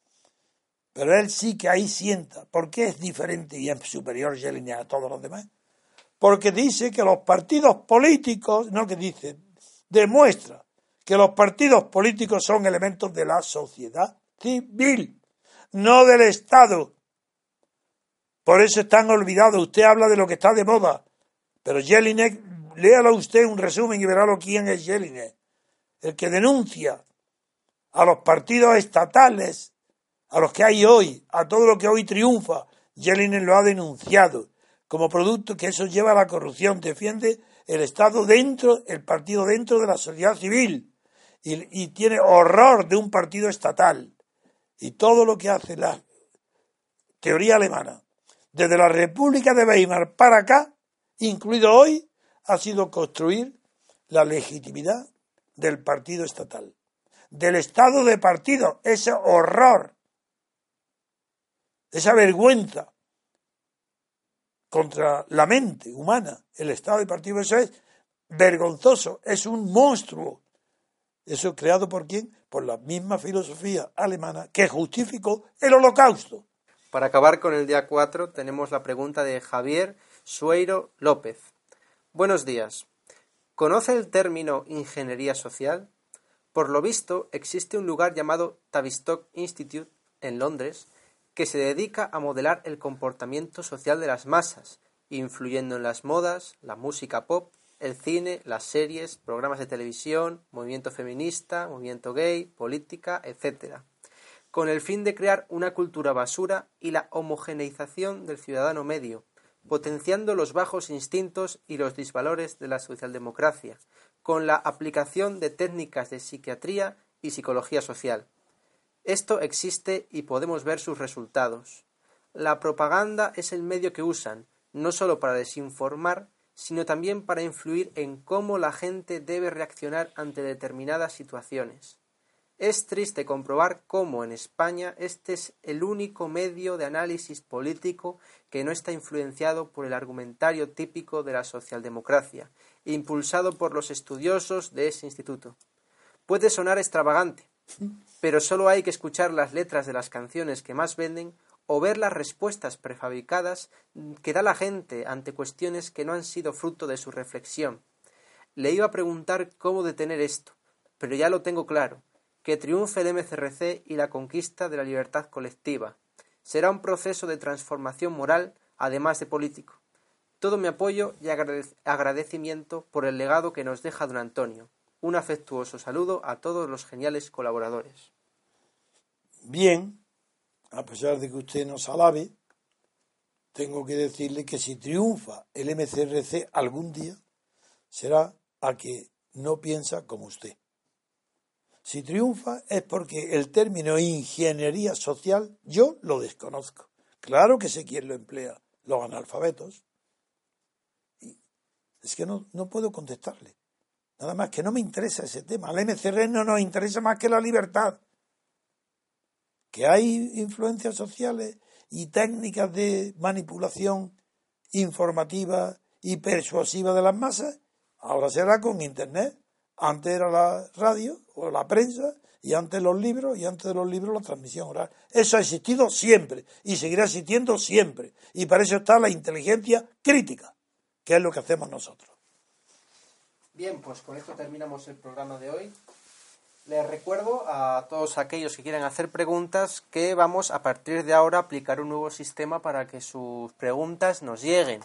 pero él sí que ahí sienta. ¿Por qué es diferente y es superior Jelinek a todos los demás? Porque dice que los partidos políticos, no que dice, demuestra que los partidos políticos son elementos de la sociedad civil, no del Estado. Por eso están olvidados. Usted habla de lo que está de moda. Pero Jelinek, léalo usted un resumen y verá lo quién es Jelinek. El que denuncia a los partidos estatales a los que hay hoy, a todo lo que hoy triunfa. Jelinek lo ha denunciado como producto que eso lleva a la corrupción, defiende el Estado dentro, el partido dentro de la sociedad civil y tiene horror de un partido estatal. Y todo lo que hace la teoría alemana, desde la República de Weimar para acá, incluido hoy, ha sido construir la legitimidad del partido estatal, del Estado de partido, ese horror esa vergüenza contra la mente humana, el Estado y Partido eso es vergonzoso, es un monstruo. Eso creado por quién? Por la misma filosofía alemana que justificó el holocausto. Para acabar con el día 4 tenemos la pregunta de Javier Sueiro López. Buenos días. ¿Conoce el término ingeniería social? Por lo visto, existe un lugar llamado Tavistock Institute en Londres que se dedica a modelar el comportamiento social de las masas, influyendo en las modas, la música pop, el cine, las series, programas de televisión, movimiento feminista, movimiento gay, política, etc., con el fin de crear una cultura basura y la homogeneización del ciudadano medio, potenciando los bajos instintos y los disvalores de la socialdemocracia, con la aplicación de técnicas de psiquiatría y psicología social. Esto existe y podemos ver sus resultados. La propaganda es el medio que usan, no solo para desinformar, sino también para influir en cómo la gente debe reaccionar ante determinadas situaciones. Es triste comprobar cómo en España este es el único medio de análisis político que no está influenciado por el argumentario típico de la socialdemocracia, impulsado por los estudiosos de ese instituto. Puede sonar extravagante, pero solo hay que escuchar las letras de las canciones que más venden o ver las respuestas prefabricadas que da la gente ante cuestiones que no han sido fruto de su reflexión. Le iba a preguntar cómo detener esto, pero ya lo tengo claro, que triunfe el MCRC y la conquista de la libertad colectiva. Será un proceso de transformación moral, además de político. Todo mi apoyo y agradecimiento por el legado que nos deja don Antonio. Un afectuoso saludo a todos los geniales colaboradores. Bien, a pesar de que usted nos alabe, tengo que decirle que si triunfa el MCRC algún día, será a que no piensa como usted. Si triunfa es porque el término ingeniería social yo lo desconozco. Claro que sé quién lo emplea, los analfabetos. Es que no, no puedo contestarle. Nada más que no me interesa ese tema. Al MCR no nos interesa más que la libertad. Que hay influencias sociales y técnicas de manipulación informativa y persuasiva de las masas, ahora será con Internet. Antes era la radio o la prensa y antes los libros y antes de los libros la transmisión oral. Eso ha existido siempre y seguirá existiendo siempre. Y para eso está la inteligencia crítica, que es lo que hacemos nosotros. Bien, pues con esto terminamos el programa de hoy. Les recuerdo a todos aquellos que quieran hacer preguntas que vamos a partir de ahora a aplicar un nuevo sistema para que sus preguntas nos lleguen.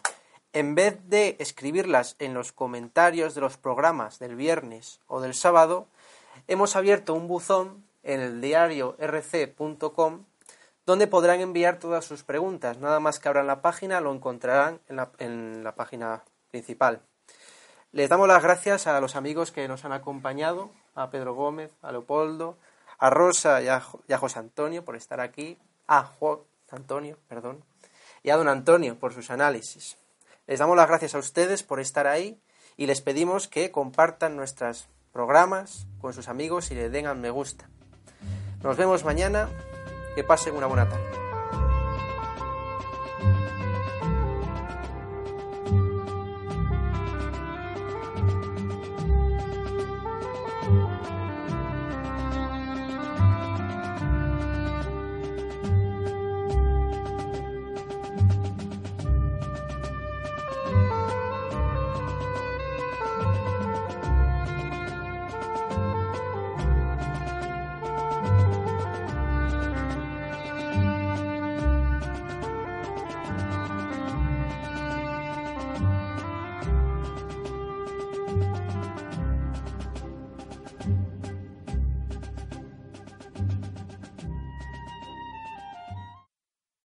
En vez de escribirlas en los comentarios de los programas del viernes o del sábado, hemos abierto un buzón en el diario rc.com donde podrán enviar todas sus preguntas. Nada más que abran la página lo encontrarán en la, en la página principal. Les damos las gracias a los amigos que nos han acompañado, a Pedro Gómez, a Leopoldo, a Rosa y a, José Antonio por estar aquí, a Juan Antonio, perdón, y a don Antonio por sus análisis. Les damos las gracias a ustedes por estar ahí y les pedimos que compartan nuestros programas con sus amigos y le den me gusta. Nos vemos mañana. Que pasen una buena tarde.